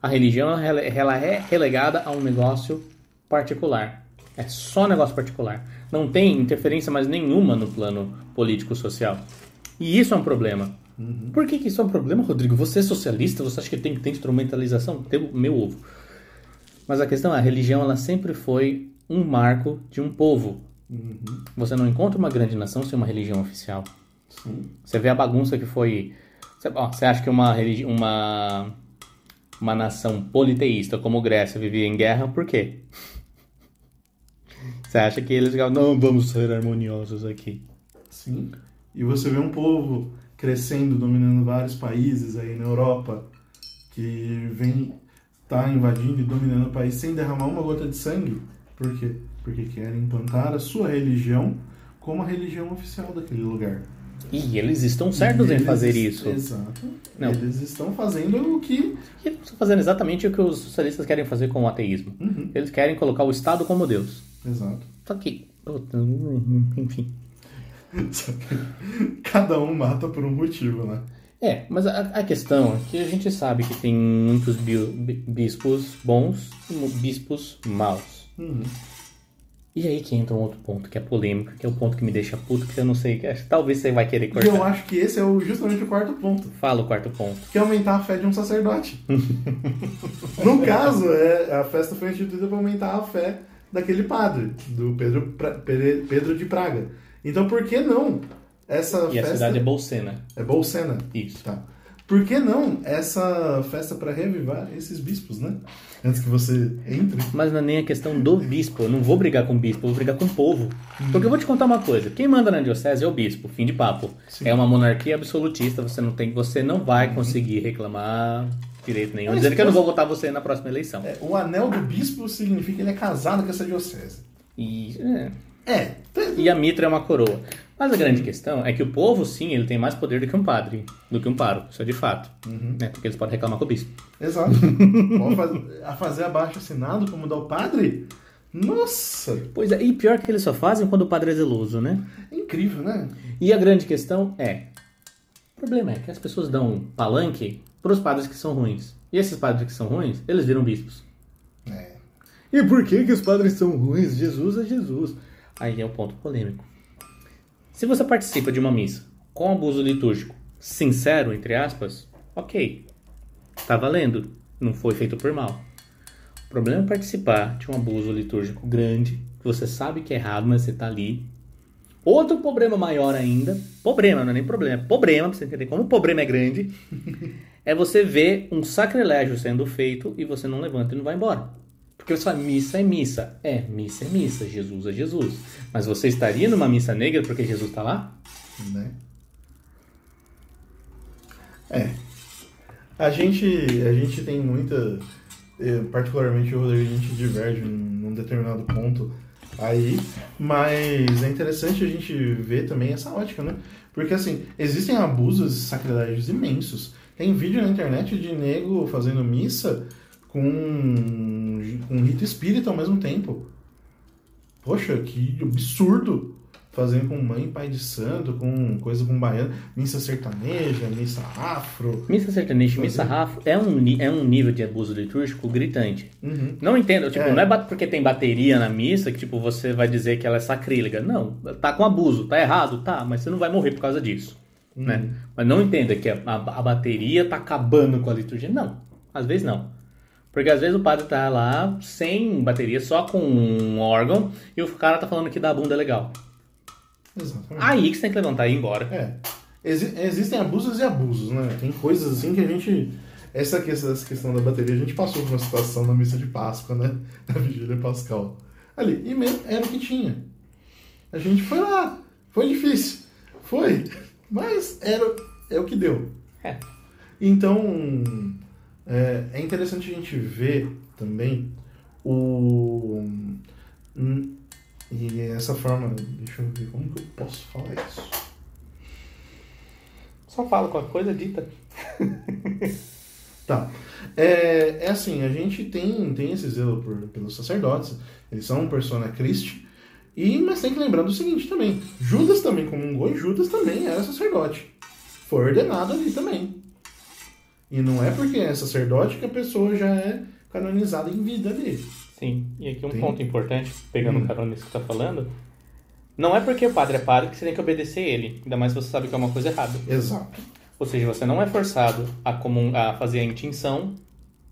A religião ela é relegada a um negócio particular. É só negócio particular. Não tem interferência mais nenhuma no plano político-social. E isso é um problema. Por que, que isso é um problema, Rodrigo? Você é socialista? Você acha que tem que ter instrumentalização? Tem o meu ovo. Mas a questão é, a religião ela sempre foi um marco de um povo. Você não encontra uma grande nação sem uma religião oficial. Sim. Você vê a bagunça que foi. Você, ó, você acha que uma, religi... uma, uma nação politeísta como Grécia vivia em guerra, por quê? Você acha que eles ficavam, não, vamos ser harmoniosos aqui. Sim. E você vê um povo crescendo, dominando vários países aí na Europa, que vem tá invadindo e dominando o país sem derramar uma gota de sangue. Por quê? Porque querem implantar a sua religião como a religião oficial daquele lugar. E eles estão certos E em eles- fazer isso. Exato. Não. Eles estão fazendo o que. Eles estão fazendo exatamente o que os socialistas querem fazer com o ateísmo. Uhum. Eles querem colocar o Estado como Deus. Exato. Só que, enfim. Cada um mata por um motivo, né? É, mas a, a questão é que a gente sabe que tem muitos bio- bi- bispos bons e bispos maus. Uhum. E aí que entra um outro ponto que é polêmico, que é o ponto que me deixa puto, que eu não sei, que talvez você vai querer E cortar. eu acho que esse é o- justamente o quarto ponto. Fala o quarto ponto. que é aumentar a fé de um sacerdote. no caso, é, a festa foi instituída para aumentar a fé daquele padre, do Pedro, Pra- Pedro de Praga. Então, por que não essa E a festa... cidade é Bolsena. é Bolsena. Isso. Tá. Por que não essa festa para revivar esses bispos, né? Antes que você entre. Mas não é nem a questão do bispo. Eu não vou brigar com o bispo, eu vou brigar com o povo. Porque eu vou te contar uma coisa. Quem manda na diocese é o bispo, fim de papo. Sim. É uma monarquia absolutista, você não tem, você não vai conseguir reclamar direito nenhum. Mas Dizendo que eu não vou votar você na próxima eleição. É, o anel do bispo significa que ele é casado com essa diocese. E, é. É. E a mitra é uma coroa. Mas a grande questão é que o povo, sim, ele tem mais poder do que um padre, do que um pároco. Isso é de fato. Né? Porque eles podem reclamar com o bispo. Exato. A fazer abaixo assinado como dá o padre? Nossa! Pois é, e pior que eles só fazem quando o padre é zeloso, né? Incrível, né? E a grande questão é: o problema é que as pessoas dão palanque para os padres que são ruins. E esses padres que são ruins, eles viram bispos. É. E por que, que os padres são ruins? Jesus é Jesus. Aí é o ponto polêmico. Se você participa de uma missa com abuso litúrgico sincero, entre aspas, ok. Tá valendo. Não foi feito por mal. O problema é participar de um abuso litúrgico grande, que você sabe que é errado, mas você tá ali. Outro problema maior ainda, problema, não é nem problema, é problema, pra você entender como o problema é grande, é você ver um sacrilégio sendo feito e você não levanta e não vai embora. Porque você fala, missa é missa. É, missa é missa, Jesus é Jesus. Mas você estaria numa missa negra porque Jesus está lá? Né? É. A gente, a gente tem muita. eh, Particularmente o Rodrigo, a gente diverge num determinado ponto aí, mas é interessante a gente ver também essa ótica, né? Porque assim, existem abusos e sacrilégios imensos. Tem vídeo na internet de nego fazendo missa com, com rito espírita ao mesmo tempo. Poxa, que absurdo! Fazendo com mãe, pai de santo, com coisa com baiano, missa sertaneja, missa afro. Missa sertaneja, missa rafo é um, é um nível de abuso litúrgico gritante. Uhum. Não entendo, tipo, É. não é porque tem bateria na missa que, tipo, você vai dizer que ela é sacrílega. Não, tá com abuso, tá errado, tá, mas você não vai morrer por causa disso, né? Mas não entenda que a, a, a bateria tá acabando com a liturgia. Não, às vezes não. Porque às vezes o padre tá lá sem bateria, só com um órgão, e o cara tá falando que da bunda é legal. Exatamente. Aí que você tem que levantar e ir embora. É. Exi- existem abusos e abusos, né? Tem coisas assim que a gente. Essa questão, essa questão da bateria, a gente passou por uma situação na missa de Páscoa, né? Na Vigília Pascal. Ali. E mesmo era o que tinha. A gente foi lá. Foi difícil. Foi. Mas era, é o que deu. É. Então, é, é interessante a gente ver também o. hum, E essa forma. Deixa eu ver como que eu posso falar isso. Só fala qualquer coisa dita. Tá. É, é assim, a gente tem, tem esse zelo por, pelos sacerdotes, eles são persona Christi, e, mas tem que lembrar do seguinte também: Judas também comungou e Judas também era sacerdote. Foi ordenado ali também. E não é porque é sacerdote que a pessoa já é canonizada em vida ali. Sim, e aqui um ponto importante, pegando Hum. carona nisso que você tá falando. Não é porque o padre é padre que você tem que obedecer ele, ainda mais se você sabe que é uma coisa errada. Exato. Ou seja, você não é forçado a, comun- a fazer a intinção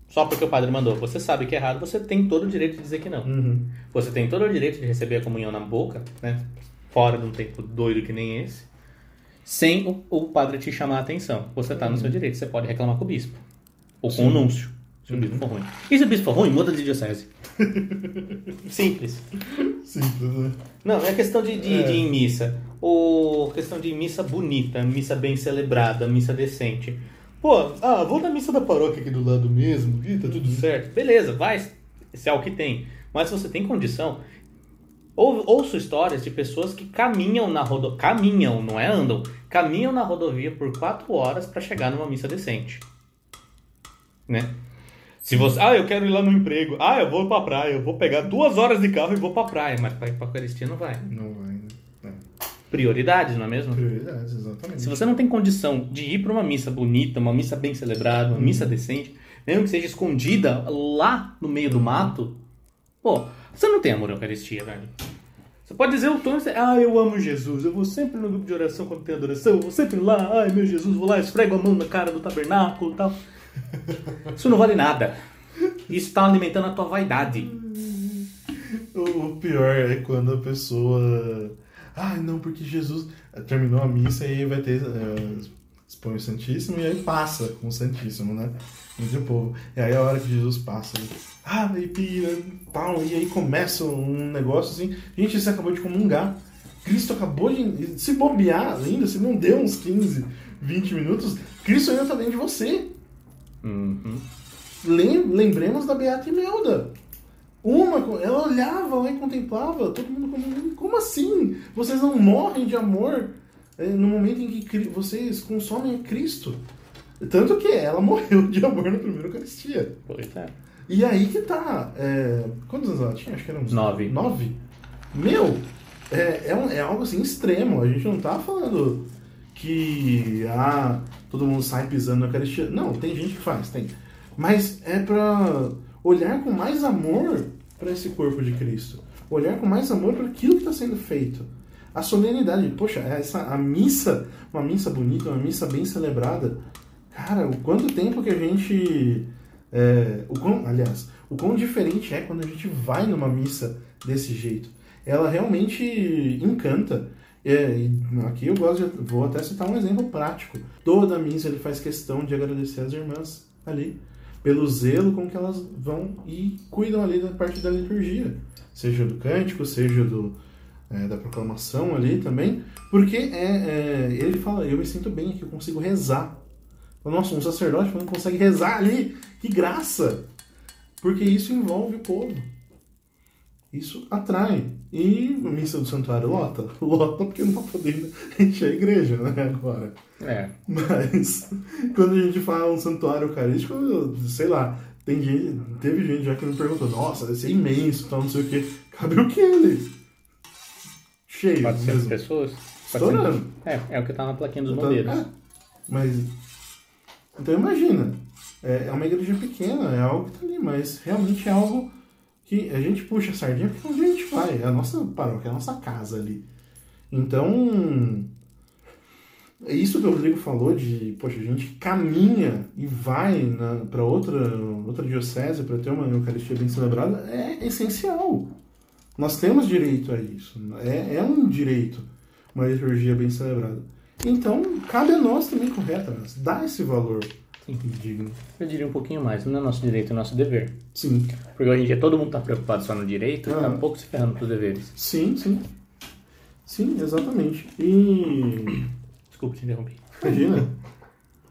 só porque o padre mandou. Você sabe que é errado, você tem todo o direito de dizer que não. Uhum. Você tem todo o direito de receber a comunhão na boca, né? Fora de um tempo doido que nem esse, sem o, o padre te chamar a atenção. Você tá no seu direito, você pode reclamar com o bispo. Ou com o núncio, se o bispo for ruim. E se o bispo for ruim, muda de diocese. Simples. Simples, né? Não, é questão de, de, É. de ir em missa. Ou questão de missa bonita, missa bem celebrada, missa decente. Pô, ah, vou na missa da paróquia aqui do lado mesmo, e tá tudo certo. Beleza, vai, se é o que tem. Mas se você tem condição, ou, ouço histórias de pessoas que caminham na rodovia, caminham, não é andam, caminham na rodovia por quatro horas para chegar numa missa decente. Né? Se você, ah, eu quero ir lá no emprego, ah, eu vou pra praia, eu vou pegar duas horas de carro e vou pra praia, mas pra ir pra Eucaristia não vai. Não vai, né? É. Prioridades, não é mesmo? Prioridades, exatamente. Se você não tem condição de ir para uma missa bonita, uma missa bem celebrada, uma missa decente, mesmo que seja escondida lá no meio do mato, pô, você não tem amor à Eucaristia, velho. Você pode dizer o tom, ah, eu amo Jesus, eu vou sempre no grupo de oração quando tem adoração, eu vou sempre lá, ai meu Jesus, vou lá, esfrego a mão na cara do tabernáculo e tal. Isso não vale nada. Isso tá alimentando a tua vaidade. O pior é quando a pessoa. Ai, não, porque Jesus terminou a missa e vai ter. eh, expõe o Santíssimo e aí passa com o Santíssimo, né? Entre o povo. E aí a hora que Jesus passa, ele, ah, e pira, tal, e aí começa um negócio assim. Gente, você acabou de comungar. Cristo acabou de. Se bobear ainda, se não deu uns 15, 20 minutos, Cristo ainda tá dentro de você. Uhum. Lem- Lembremos da Beata Imelda. Uma, ela olhava lá e contemplava, todo mundo como, como assim? Vocês não morrem de amor no momento em que vocês consomem a Cristo. Tanto que ela morreu de amor na primeira Eucaristia. Pois é. E aí que tá. é, quantos anos ela tinha? Acho que era uns Nove. Nove? Meu, é, é, um- é algo assim extremo. A gente não tá falando que ah, todo mundo sai pisando na Eucaristia. Não, tem gente que faz, tem. Mas é pra olhar com mais amor para esse corpo de Cristo. Olhar com mais amor para aquilo que está sendo feito. A solenidade, poxa, essa, a missa, uma missa bonita, uma missa bem celebrada. Cara, o quanto tempo que a gente. é, o quão, aliás, o quão diferente é quando a gente vai numa missa desse jeito. Ela realmente encanta. É, aqui eu gosto de, vou até citar um exemplo prático. Toda missa ele faz questão de agradecer as irmãs ali pelo zelo com que elas vão e cuidam ali da parte da liturgia, seja do cântico, seja do é, da proclamação ali também, porque é, é, ele fala, eu me sinto bem aqui, eu consigo rezar. Nossa, um sacerdote não consegue rezar ali. Que graça! Porque isso envolve o povo. Isso atrai. E a missa do santuário lota? Lota porque não tá podendo encher a igreja, né, agora. É. Mas quando a gente fala um santuário eucarístico, eu- sei lá, tem gente, teve gente já que me perguntou, nossa, deve ser imenso, tal, não sei o quê. Cabe o que ali? Cheio 400 mesmo. pessoas? Estourando. É, é o que tá na plaquinha dos Então, bombeiros. é, mas. Então imagina, é, é uma igreja pequena, é algo que tá ali, mas realmente é algo que a gente puxa a sardinha porque é onde a gente vai, é a nossa paróquia, é a nossa casa ali. Então. É isso que o Rodrigo falou de, poxa, a gente caminha e vai para outra, outra diocese para ter uma Eucaristia bem celebrada, é essencial. Nós temos direito a isso. É, é um direito uma liturgia bem celebrada. Então, cabe a nós também correta, mas dar esse valor digno. Eu diria um pouquinho mais, não é nosso direito, é nosso dever. Sim, Porque hoje em dia todo mundo tá preocupado só no direito e tá Ah. um pouco se ferrando pros deveres. sim, sim. Sim, exatamente. E Desculpa te interromper. Imagina.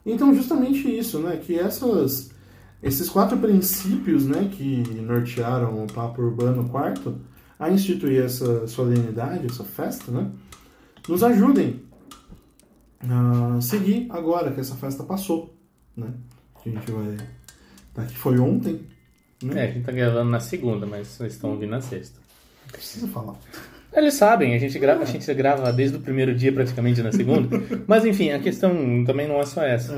Então, justamente isso, né? Que essas, esses quatro princípios, né, que nortearam o Papa Urbano IV a instituir essa solenidade, essa festa, né, nos ajudem a seguir agora que essa festa passou, né? Que a gente vai... Tá, que foi ontem, né? É, a gente tá gravando na segunda, mas vocês estão ouvindo na sexta. Precisa falar. Eles sabem, a gente grava, a gente grava desde o primeiro dia praticamente na segunda. Mas enfim, a questão também não é só essa.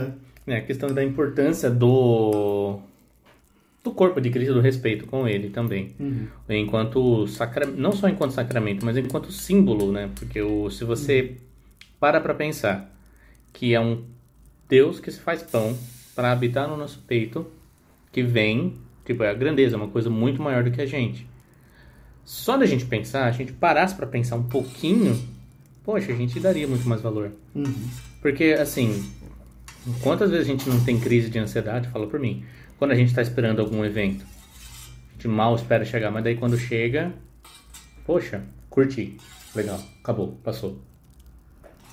É. né? A questão da importância do do corpo de Cristo, do respeito com ele também. Uhum. Enquanto sacra... não só enquanto sacramento, mas enquanto símbolo, né? Porque o... se você para para pensar que é um Deus que se faz pão para habitar no nosso peito, que vem, tipo, é a grandeza, é uma coisa muito maior do que a gente. Só da gente pensar, a gente parasse para pensar um pouquinho, poxa, a gente daria muito mais valor. Uhum. Porque, assim, quantas vezes a gente não tem crise de ansiedade? Fala por mim. Quando a gente está esperando algum evento, a gente mal espera chegar, mas daí quando chega, poxa, curti, legal, acabou, passou.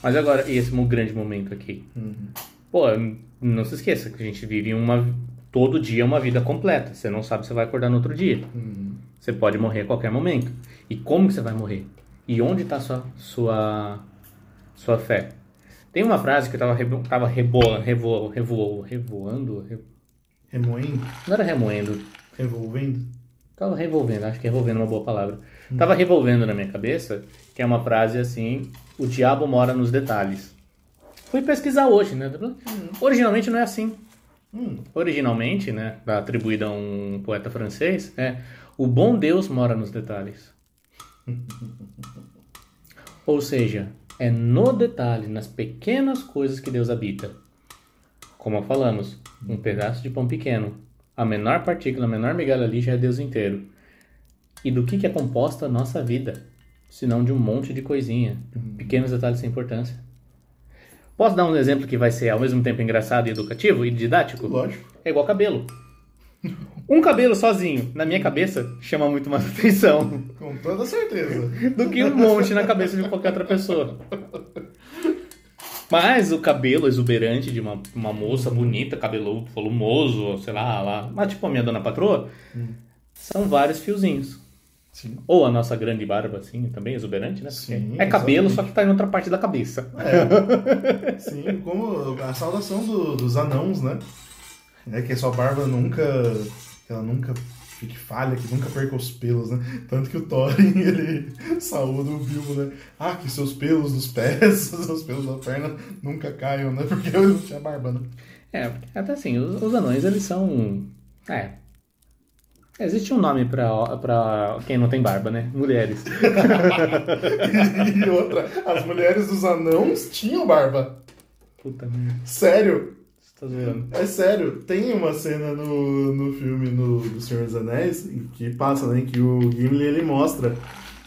Mas agora, e esse grande momento aqui? Pô, não se esqueça que a gente vive uma. Todo dia uma vida completa. Você não sabe se vai acordar no outro dia. Você pode morrer a qualquer momento. E como que você vai morrer? E onde está sua, sua, sua fé? Tem uma frase que eu tava, rebo, tava reboa, revo, revo, revoando, re- Remoendo, não era remoendo, revolvendo. tava revolvendo, acho que revolvendo é uma boa palavra. Tava revolvendo na minha cabeça, que é uma frase assim, o diabo mora nos detalhes. Fui pesquisar hoje, né? Originalmente não é assim. Hum, Originalmente, né, atribuída a um poeta francês, é o bom Deus mora nos detalhes. Ou seja, é no detalhe, nas pequenas coisas que Deus habita. Como falamos, um pedaço de pão pequeno, a menor partícula, a menor migalha ali já é Deus inteiro. E do que, que é composta a nossa vida? Senão de um monte de coisinha, pequenos detalhes sem importância. Posso dar um exemplo que vai ser ao mesmo tempo engraçado e educativo e didático? lógico. É igual cabelo. Um cabelo sozinho, na minha cabeça, chama muito mais atenção Com toda certeza. do que um monte na cabeça de qualquer outra pessoa. Mas o cabelo exuberante de uma, uma moça bonita, cabelo volumoso, sei lá, lá, mas tipo a minha dona patroa, são vários fiozinhos. Sim. Ou a nossa grande barba, assim, também exuberante, né? Porque Sim, é cabelo, exatamente. só que tá em outra parte da cabeça. É, sim, como a saudação do- dos anãos, né? É que a sua barba nunca. Ela nunca fique falha, que nunca perca os pelos, né? Tanto que o Thorin, ele saúda o Bilbo, né? Ah, que seus pelos dos pés, seus pelos da perna nunca caiam, né? Porque ele não tinha barba, né? É, até assim, os, os anões, eles são. É. Existe um nome pra, pra quem não tem barba, né? Mulheres. E outra, as mulheres dos anãos tinham barba. Puta merda. Sério. Tá zoando. É sério, tem uma cena no, no filme no, do Senhor dos Anéis que passa, né, que o Gimli ele mostra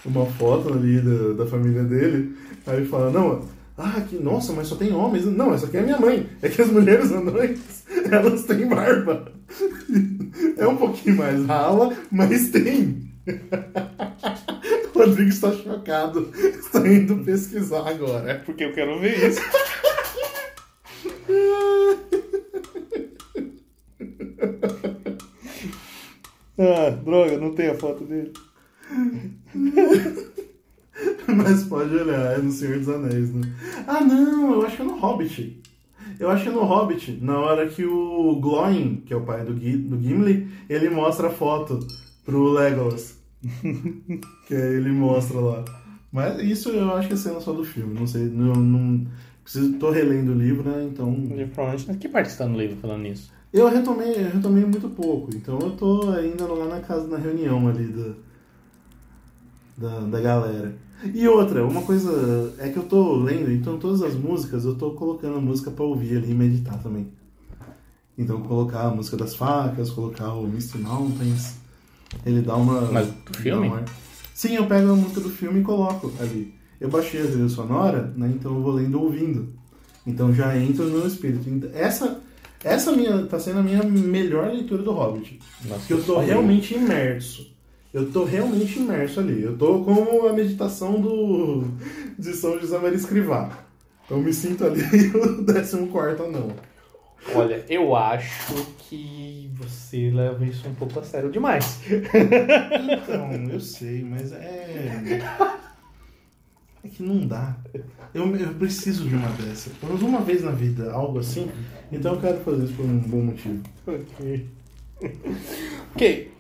uma foto ali da, da família dele, aí ele fala, não, ah, que, nossa, mas só tem homens. Não, essa aqui é minha mãe. É que as mulheres anões, elas têm barba. É um pouquinho mais rala, mas tem. O Rodrigo está chocado. Está indo pesquisar agora. Porque eu quero ver isso. Ah, droga, não tem a foto dele. Mas pode olhar, é no Senhor dos Anéis, né? Ah, não, eu acho que é no Hobbit. Eu acho que é no Hobbit, na hora que o Glóin, que é o pai do, Gui, do Gimli, ele mostra a foto pro Legolas. que aí ele mostra lá. Mas isso eu acho que é cena só do filme, não sei, não, não preciso, tô relendo o livro, né, então... Provavelmente, que parte está no livro falando nisso? Eu retomei, eu retomei muito pouco, então eu tô ainda lá na casa, na reunião ali da, da, da galera. E outra, uma coisa é que eu tô lendo, então todas as músicas eu tô colocando a música pra ouvir ali e meditar também. Então colocar a música das facas, colocar o Misty Mountains, ele dá uma. Mas do filme? Uma... Sim, eu pego a música do filme e coloco ali. Eu baixei a trilha sonora, né? Então eu vou lendo ouvindo. Então já entro no espírito. Então, essa, essa minha tá sendo a minha melhor leitura do Hobbit. Nossa, que eu tô realmente imerso. Eu tô realmente imerso ali. Eu tô como a meditação do de São José Maria Escrivá. Eu me sinto ali o 14 anão. Olha, eu acho que você leva isso um pouco a sério demais. Então, eu sei, mas é. É que não dá. Eu, eu preciso de uma dessa. Pelo menos uma vez na vida, algo assim. Então eu quero fazer isso por um bom motivo. Ok. ok.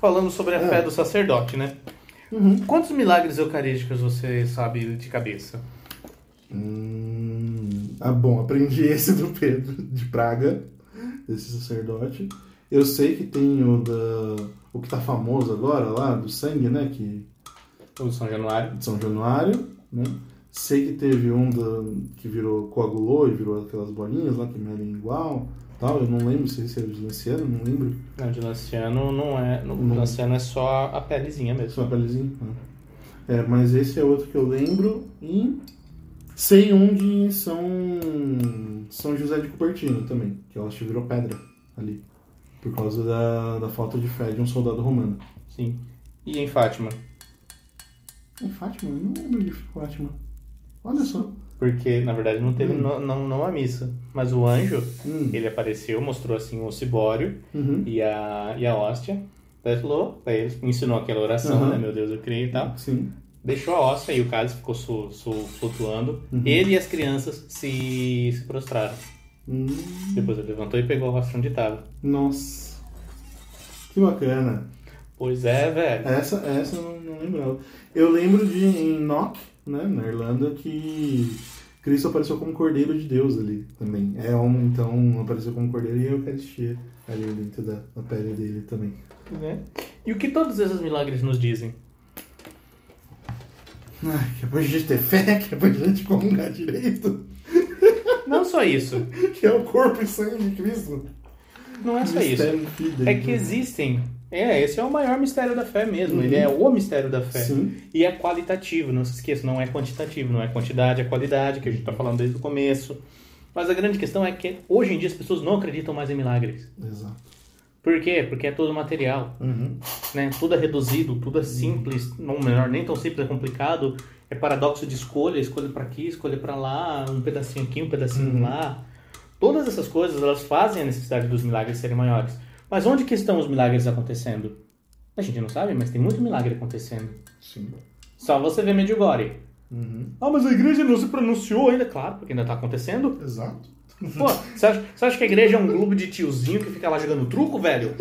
Falando sobre a É. fé do sacerdote, né? Uhum. Quantos milagres eucarísticos você sabe de cabeça? Hum, ah, bom, aprendi esse do Pedro de Praga, desse sacerdote. Eu sei que tem o da. O que tá famoso agora lá, do sangue, né? Que, O São Januário? de São Januário, né? Sei que teve um que virou, coagulou e virou aquelas bolinhas lá que medem igual, tal. Eu não lembro se esse é o Lanciano, não lembro. Não, de Lanciano não é. No Não. Lanciano é só a pelezinha mesmo. Só a pelezinha. né? É, mas esse é outro que eu lembro e sei um de São, São José de Cupertino também, que eu acho que virou pedra ali. Por causa da, da falta de fé de um soldado romano. Sim. E em Fátima? Em Fátima? Eu não lembro de Fátima. Olha só. Porque, na verdade, não teve Hum. não, não, não a missa. Mas o anjo, Hum. ele apareceu, mostrou assim o cibório Uhum. e a, e a hóstia. Daí falou pra eles, ensinou aquela oração, Uhum. né? Meu Deus, eu creio e tal. Sim. Deixou a hóstia e o cálice ficou su, su- flutuando. Uhum. Ele e as crianças se, se prostraram. Hum. Depois ele levantou e pegou a hóstia onde estava. Nossa. Que bacana. Pois é, velho. Essa, essa não, não lembrava. Eu lembro de em Knock, né, na Irlanda, que Cristo apareceu como Cordeiro de Deus ali também. É homem, então apareceu como Cordeiro e a Eucaristia ali dentro da, da pele dele também. Né? E o que todos esses milagres nos dizem? Ai, que é pra gente ter fé, que é pra gente comungar direito, Não só isso. que é o corpo e sangue de Cristo. Não é só isso. É que né? existem. É, esse é o maior mistério da fé mesmo. Uhum. Ele é o mistério da fé. Sim. E é qualitativo, não se esqueça, não é quantitativo, não é quantidade, é qualidade, que a gente está falando desde o começo. Mas a grande questão é que hoje em dia as pessoas não acreditam mais em milagres. Exato. Por quê? Porque é todo material, Uhum. né? Tudo é reduzido, tudo é simples, não melhor, nem tão simples, é complicado. É paradoxo de escolha, escolha para aqui, escolha para lá, um pedacinho aqui, um pedacinho Uhum. lá. Todas essas coisas, elas fazem a necessidade dos milagres serem maiores. Mas onde que estão os milagres acontecendo? A gente não sabe, mas tem muito milagre acontecendo. Sim. Só você vê Medjugorje. Uhum. Ah, mas a igreja não se pronunciou ainda. Claro, porque ainda está acontecendo. Exato. Pô, você acha, você acha que a igreja é um clube de tiozinho que fica lá jogando truco, velho?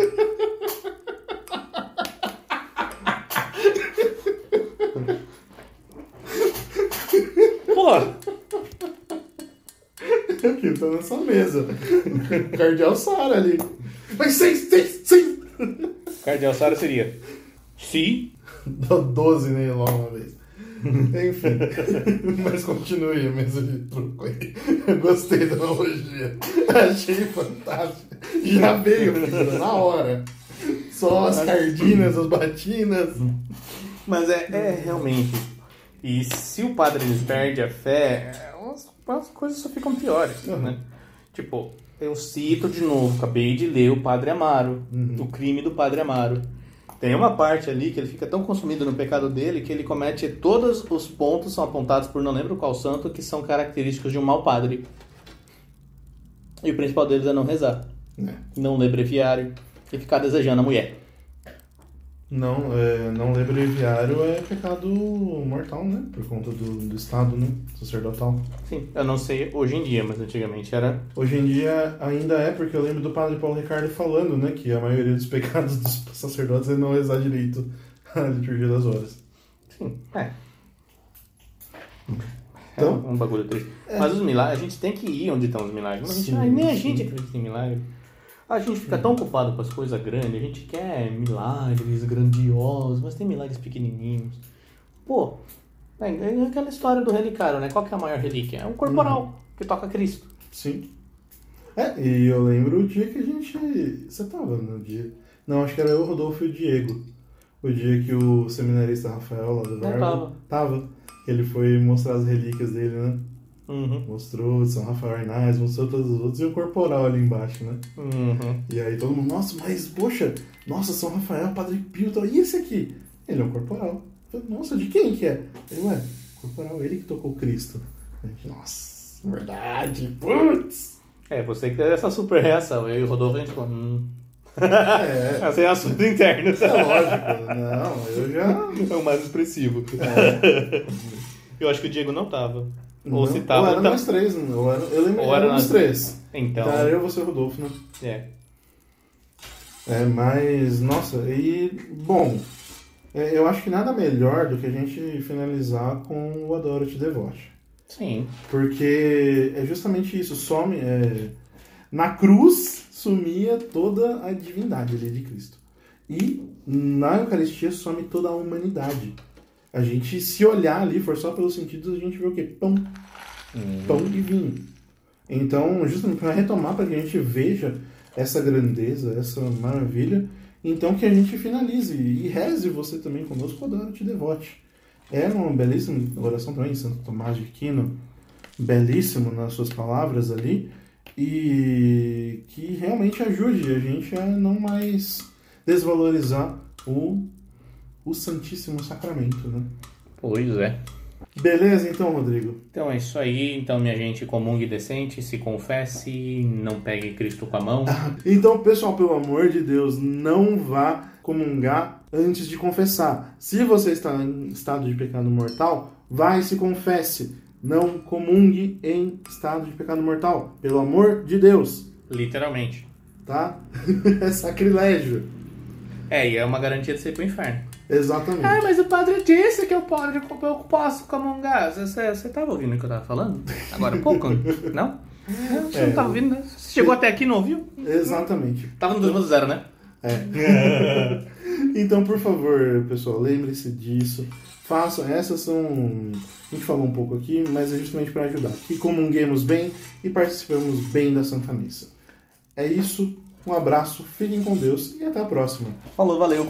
Pô, Aqui tá nessa mesa. Cardeal Sara ali. Mas seis, seis, seis. Cardeal Sara seria. Sim. Dá 12 nele lá uma vez. Enfim. Mas continue a mesa de truco aí. Eu gostei da analogia. Achei fantástico. Já veio, filho, na hora. Só as cardinas, as batinas. Mas é, é realmente. E se o padre perde a fé, as, as coisas só ficam piores, Uhum. né? Tipo, eu cito de novo, acabei de ler o Padre Amaro, Uhum. o crime do Padre Amaro. Tem uma parte ali que ele fica tão consumido no pecado dele que ele comete todos os pontos são apontados por não lembro qual santo que são característicos de um mau padre. E o principal deles é não rezar, É. não ler breviário e ficar desejando a mulher. Não, é, não ler breviário é pecado mortal, né? Por conta do, do estado, né? Sacerdotal. Sim, eu não sei hoje em dia, mas antigamente era. Hoje em dia ainda é, porque eu lembro do padre Paulo Ricardo falando, né? Que a maioria dos pecados dos sacerdotes é não rezar direito a liturgia das horas. Sim, é. Então? é um, um bagulho triste. Mas os milagres, a gente tem que ir onde estão os milagres. Mas a gente, Sim, ai, nem a sim. gente acredita em milagre. A gente fica tão ocupado com as coisas grandes, a gente quer milagres grandiosos, mas tem milagres pequenininhos. Pô, é, é aquela história do relicário, né? Qual que é a maior relíquia? É um corporal que toca Cristo. Sim. É, e eu lembro o dia que a gente. Você tava no dia. Não, acho que era eu, Rodolfo e o Diego. O dia que o seminarista Rafael lá do Verbo. tava. Tava. Ele foi mostrar as relíquias dele, né? Uhum. Mostrou São Rafael Arnaz, mostrou todos os outros e o corporal ali embaixo, né? Uhum. E aí todo mundo, nossa, mas poxa, nossa, São Rafael, Padre Pio, tal. e esse aqui? Ele é um corporal. Falei, nossa, de quem que é? Ele, ué, corporal, ele que tocou Cristo. Gente, nossa, verdade, putz! É, você que teve essa super reação. Eu e o Rodolfo, a gente falou, hum. É, Essa é assunto interno. é lógico, não, eu já... É o mais expressivo. É, Eu acho que o Diego não tava. Não, Ou se tava. ou era nós três, né? ou era, eu lembro, Ou era nós três. Então. Então, era eu, você e o Rodolfo, né? É. É, mas, nossa, e, bom, é, eu acho que nada melhor do que a gente finalizar com o Adoro Te Devote. Sim. Porque é justamente isso, some. é, na cruz sumia toda a divindade ali de Cristo. E na Eucaristia some toda a humanidade. A gente, se olhar ali, for só pelos sentidos, a gente vê o quê? Pão. Pão e vinho. Então, justamente para retomar, para que a gente veja essa grandeza, essa maravilha, então que a gente finalize e reze você também conosco, Adoro Te Devote. É uma belíssima oração também, Santo Tomás de Aquino, belíssimo nas suas palavras ali, e que realmente ajude a gente a não mais desvalorizar o, o Santíssimo Sacramento, né? Pois é. Beleza, então, Rodrigo? Então é isso aí. Então, minha gente, comungue decente, se confesse, não pegue Cristo com a mão. Então, pessoal, pelo amor de Deus, não vá comungar antes de confessar. Se você está em estado de pecado mortal, vai e se confesse. Não comungue em estado de pecado mortal. Pelo amor de Deus, Literalmente. tá? é sacrilégio. É, e é uma garantia de ser pro inferno. Exatamente. Ah, mas o padre disse que eu, pode, eu posso comungar. Você, você tava ouvindo o que eu tava falando? Agora há pouco? Não? Você É. não tava ouvindo, né? Você chegou até aqui e não ouviu? Exatamente. Tava no 2.0, né? É. então, por favor, pessoal, lembre-se disso. Façam, essas são. A gente falou um pouco aqui, mas é justamente para ajudar. Que comunguemos bem e participemos bem da Santa Missa. É isso, um abraço, fiquem com Deus e até a próxima. Falou, valeu.